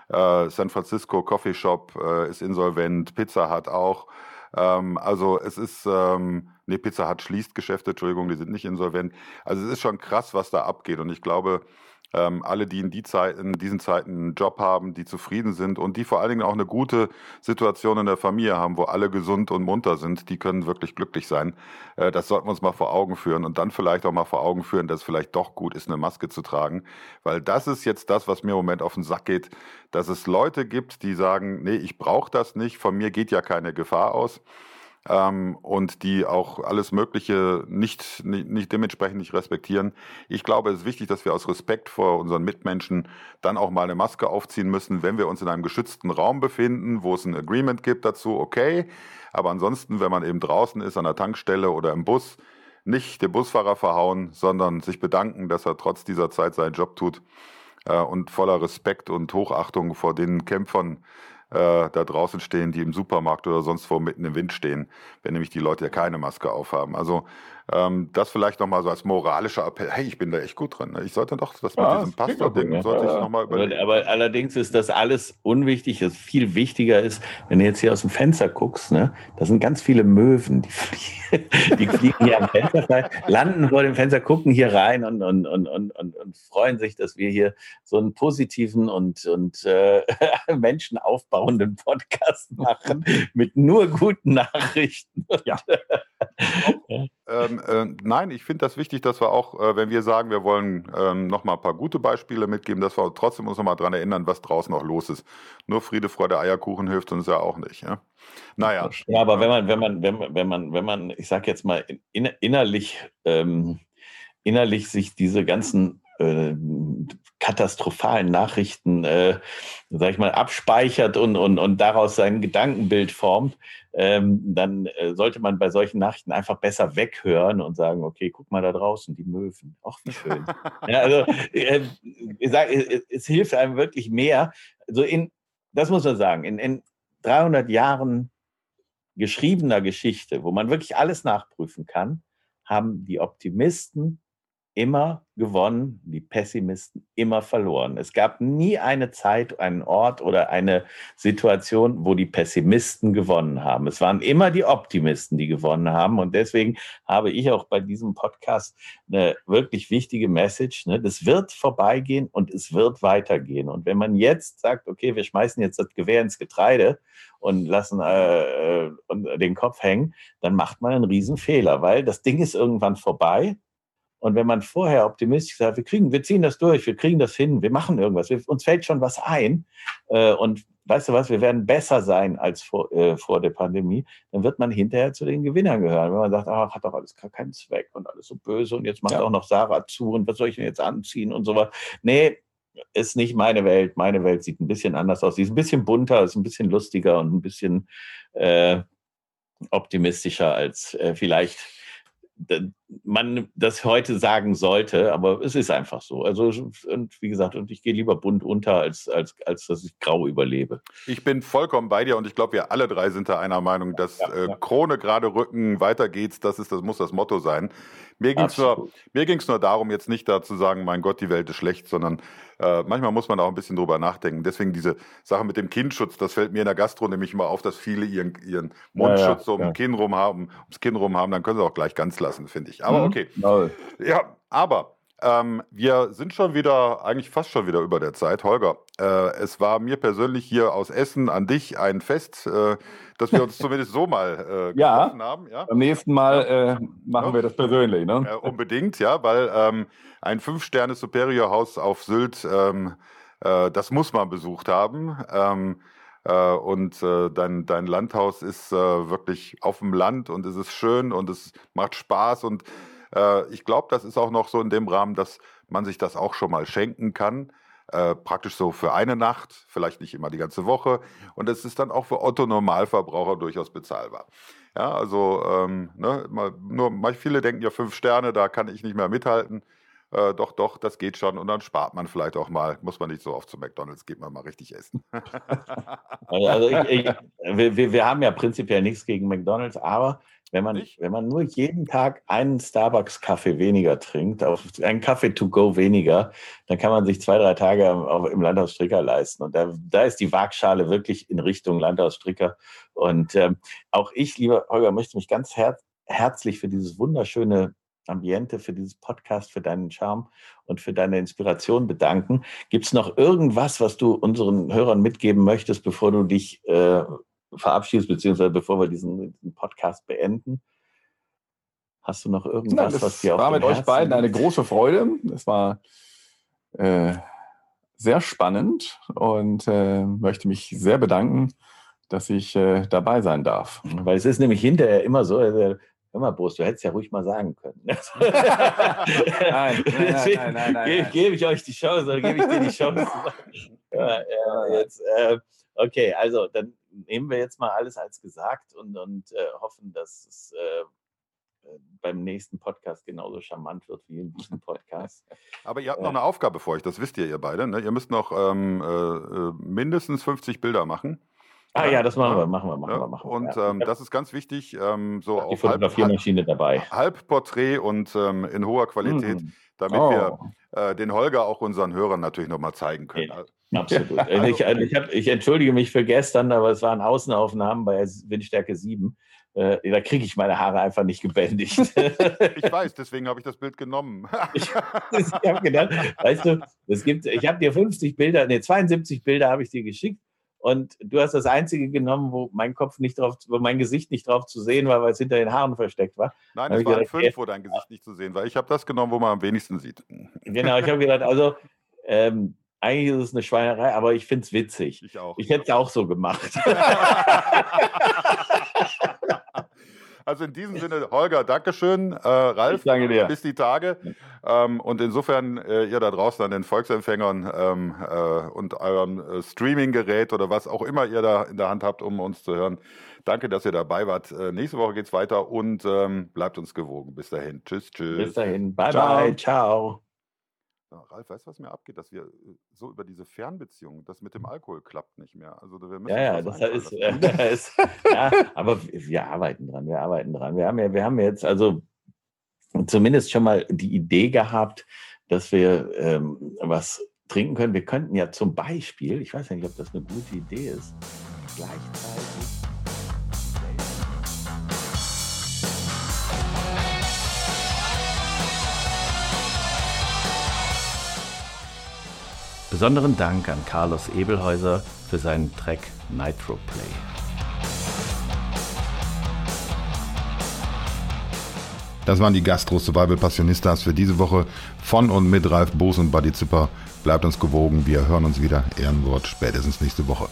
Äh, San Francisco Coffee Shop äh, ist insolvent. Pizza Hut auch. Ähm, also es ist, ähm, nee, Pizza Hut schließt Geschäfte, Entschuldigung, die sind nicht insolvent. Also es ist schon krass, was da abgeht. Und ich glaube, ähm, alle, die in, die Zeit, in diesen Zeiten einen Job haben, die zufrieden sind und die vor allen Dingen auch eine gute Situation in der Familie haben, wo alle gesund und munter sind, die können wirklich glücklich sein. Äh, das sollten wir uns mal vor Augen führen und dann vielleicht auch mal vor Augen führen, dass es vielleicht doch gut ist, eine Maske zu tragen. Weil das ist jetzt das, was mir im Moment auf den Sack geht, dass es Leute gibt, die sagen, nee, ich brauche das nicht, von mir geht ja keine Gefahr aus ähm, und die auch alles Mögliche nicht, nicht, nicht dementsprechend nicht respektieren. Ich glaube, es ist wichtig, dass wir aus Respekt vor unseren Mitmenschen dann auch mal eine Maske aufziehen müssen, wenn wir uns in einem geschützten Raum befinden, wo es ein Agreement gibt dazu, okay. Aber ansonsten, wenn man eben draußen ist, an der Tankstelle oder im Bus, nicht den Busfahrer verhauen, sondern sich bedanken, dass er trotz dieser Zeit seinen Job tut äh, und voller Respekt und Hochachtung vor den Kämpfern äh, da draußen stehen, die im Supermarkt oder sonst wo mitten im Wind stehen, wenn nämlich die Leute ja keine Maske aufhaben. Also ähm, das vielleicht nochmal so als moralischer Appell. Hey, ich bin da echt gut drin. Ne? Ich sollte doch das mit ja, diesem Pastor-Ding, sollte ich nochmal überlegen. Aber allerdings ist das alles unwichtig. Das viel wichtiger ist, wenn du jetzt hier aus dem Fenster guckst, ne, da sind ganz viele Möwen, die fliegen, die fliegen hier am Fenster rein, landen vor dem Fenster, gucken hier rein und, und, und, und, und, und freuen sich, dass wir hier so einen positiven und, und äh, Menschen aufbauenden Podcast machen mit nur guten Nachrichten. Ja. ähm, äh, nein, ich finde das wichtig, dass wir auch, äh, wenn wir sagen, wir wollen ähm, noch mal ein paar gute Beispiele mitgeben, dass wir trotzdem uns noch mal daran erinnern, was draußen noch los ist. Nur Friede, Freude, Eierkuchen hilft uns ja auch nicht. Ja? Naja. Ja, aber wenn man, wenn man, wenn man, wenn man, wenn man, ich sag jetzt mal, in, innerlich, ähm, innerlich sich diese ganzen äh, katastrophalen Nachrichten, äh, sag ich mal, abspeichert und, und, und daraus sein Gedankenbild formt, ähm, dann äh, sollte man bei solchen Nachrichten einfach besser weghören und sagen, okay, guck mal da draußen, die Möwen. Ach, wie schön. ja, also, äh, ich sag, es, es, hilft einem wirklich mehr. Also in, das muss man sagen, in, in 300 Jahren geschriebener Geschichte, wo man wirklich alles nachprüfen kann, haben die Optimisten immer gewonnen, die Pessimisten immer verloren. Es gab nie eine Zeit, einen Ort oder eine Situation, wo die Pessimisten gewonnen haben. Es waren immer die Optimisten, die gewonnen haben. Und deswegen habe ich auch bei diesem Podcast eine wirklich wichtige Message. Ne? Das wird vorbeigehen und es wird weitergehen. Und wenn man jetzt sagt, okay, wir schmeißen jetzt das Gewehr ins Getreide und lassen äh, den Kopf hängen, dann macht man einen Riesenfehler, weil das Ding ist irgendwann vorbei Und wenn man vorher optimistisch sagt, wir kriegen, wir ziehen das durch, wir kriegen das hin, wir machen irgendwas, wir, uns fällt schon was ein äh, und weißt du was, wir werden besser sein als vor, äh, vor der Pandemie, dann wird man hinterher zu den Gewinnern gehören. Wenn man sagt, ach, hat doch alles gar keinen Zweck und alles so böse und jetzt macht ja. auch noch Sarah zu und was soll ich denn jetzt anziehen und so was. Nee, ist nicht meine Welt. Meine Welt sieht ein bisschen anders aus. Sie ist ein bisschen bunter, ist ein bisschen lustiger und ein bisschen äh, optimistischer als äh, vielleicht man das heute sagen sollte, aber es ist einfach so. Also, und wie gesagt, und ich gehe lieber bunt unter, als, als, als dass ich grau überlebe. Ich bin vollkommen bei dir und ich glaube, wir alle drei sind da einer Meinung, dass ja, äh, Krone gerade Rücken, weiter geht's, das, ist, das muss das Motto sein. Mir ging es nur, nur darum, jetzt nicht da zu sagen, mein Gott, die Welt ist schlecht, sondern äh, manchmal muss man auch ein bisschen drüber nachdenken. Deswegen diese Sache mit dem Kindschutz, das fällt mir in der Gastro nämlich immer auf, dass viele ihren, ihren Mundschutz ja, ja, so um ja. Kinn rum haben, ums Kinn rum haben, dann können sie auch gleich ganz lassen, finde ich. Aber mhm. okay. Ja, aber ähm, wir sind schon wieder, eigentlich fast schon wieder über der Zeit. Holger, äh, es war mir persönlich hier aus Essen an dich ein Fest, äh, dass wir uns zumindest so mal äh, getroffen ja, haben. Ja, beim nächsten Mal äh, machen ja. wir das persönlich. Ne? Äh, unbedingt, ja, weil ähm, ein Fünf-Sterne-Superior-Haus auf Sylt, ähm, äh, das muss man besucht haben. Ähm, und dein, dein Landhaus ist wirklich auf dem Land und es ist schön und es macht Spaß und äh, ich glaube, das ist auch noch so in dem Rahmen, dass man sich das auch schon mal schenken kann. Äh, praktisch so für eine Nacht, vielleicht nicht immer die ganze Woche. Und es ist dann auch für Otto Normalverbraucher durchaus bezahlbar. Ja, also ähm, ne, nur viele denken ja fünf Sterne, da kann ich nicht mehr mithalten. Äh, doch, doch, das geht schon. Und dann spart man vielleicht auch mal, muss man nicht so oft zu McDonalds, geht man mal richtig essen. also ich, ich, wir, wir haben ja prinzipiell nichts gegen McDonalds, aber wenn man, wenn man nur jeden Tag einen Starbucks-Kaffee weniger trinkt, einen Kaffee to go weniger, dann kann man sich zwei, drei Tage im Landhaus Stricker leisten. Und da, da ist die Waagschale wirklich in Richtung Landhaus Stricker. Und ähm, auch ich, lieber Holger, möchte mich ganz her herzlich für dieses wunderschöne Ambiente, für dieses Podcast, für deinen Charme und für deine Inspiration bedanken. Gibt es noch irgendwas, was du unseren Hörern mitgeben möchtest, bevor du dich äh, verabschiedest, beziehungsweise bevor wir diesen, diesen Podcast beenden? Hast du noch irgendwas, Nein, was dir auf war mit euch beiden eine große Freude. Es war äh, sehr spannend und äh, möchte mich sehr bedanken, dass ich äh, dabei sein darf. Weil es ist nämlich hinterher immer so, also, hör mal, Boris, du hättest ja ruhig mal sagen können. nein, nein, nein, nein, nein, Gebe geb ich euch die Chance, oder gebe ich dir die Chance? ja, ja, jetzt, äh, okay, also dann nehmen wir jetzt mal alles als gesagt und, und äh, hoffen, dass es äh, äh, beim nächsten Podcast genauso charmant wird wie in diesem Podcast. Aber ihr habt noch eine Aufgabe vor euch, das wisst ihr, ihr beide. Ne? Ihr müsst noch ähm, äh, äh mindestens 50 Bilder machen. Ah ja, das machen wir, machen wir, machen ja, wir. Machen wir. Und ähm, das ist ganz wichtig, ähm, so auf Fotografiermaschine dabei. Halbporträt und ähm, in hoher Qualität, mm. damit oh. wir äh, den Holger auch unseren Hörern natürlich nochmal zeigen können. Ja. Absolut. Also, ich, also ich, hab, ich, entschuldige mich für gestern, aber es waren Außenaufnahmen bei Windstärke 7. Äh, da kriege ich meine Haare einfach nicht gebändigt. ich weiß, deswegen habe ich das Bild genommen. ich, ich habe gedacht, weißt du, es gibt, ich habe dir 50 Bilder, nee, 72 Bilder habe ich dir geschickt und du hast das einzige genommen, wo mein Kopf nicht drauf, wo mein Gesicht nicht drauf zu sehen war, weil es hinter den Haaren versteckt war. Nein, es waren fünf, wo dein Gesicht nicht zu sehen war. Ich habe das genommen, wo man am wenigsten sieht. Genau, ich habe gedacht, also ähm, eigentlich ist es eine Schweinerei, aber ich finde es witzig. Ich auch. Ich hätte es auch so gemacht. Also in diesem Sinne, Holger, Dankeschön. Äh, Ralf, ich danke dir. bis die Tage. Ähm, und insofern, äh, ihr da draußen an den Volksempfängern ähm, äh, und eurem äh, Streaming-Gerät oder was auch immer ihr da in der Hand habt, um uns zu hören, danke, dass ihr dabei wart. Äh, nächste Woche geht es weiter und ähm, bleibt uns gewogen. Bis dahin. Tschüss, tschüss. Bis dahin. Bye, ciao. bye. Ciao. Ralf, weißt du, was mir abgeht? Dass wir äh, so über diese Fernbeziehung, das mit dem Alkohol klappt nicht mehr. Also wir müssen ja, ja, das ist, äh, ist ja, aber wir arbeiten dran, wir arbeiten dran. Wir haben ja, wir haben jetzt also zumindest schon mal die Idee gehabt, dass wir ähm, was trinken können. Wir könnten ja zum Beispiel, ich weiß nicht, ob das eine gute Idee ist, gleichzeitig Besonderen Dank an Carlos Ebelhäuser für seinen Track Nitro Play. Das waren die Gastro Survival Passionistas für diese Woche von und mit Ralf Boos und Buddy Zipper. Bleibt uns gewogen, wir hören uns wieder. Ehrenwort spätestens nächste Woche.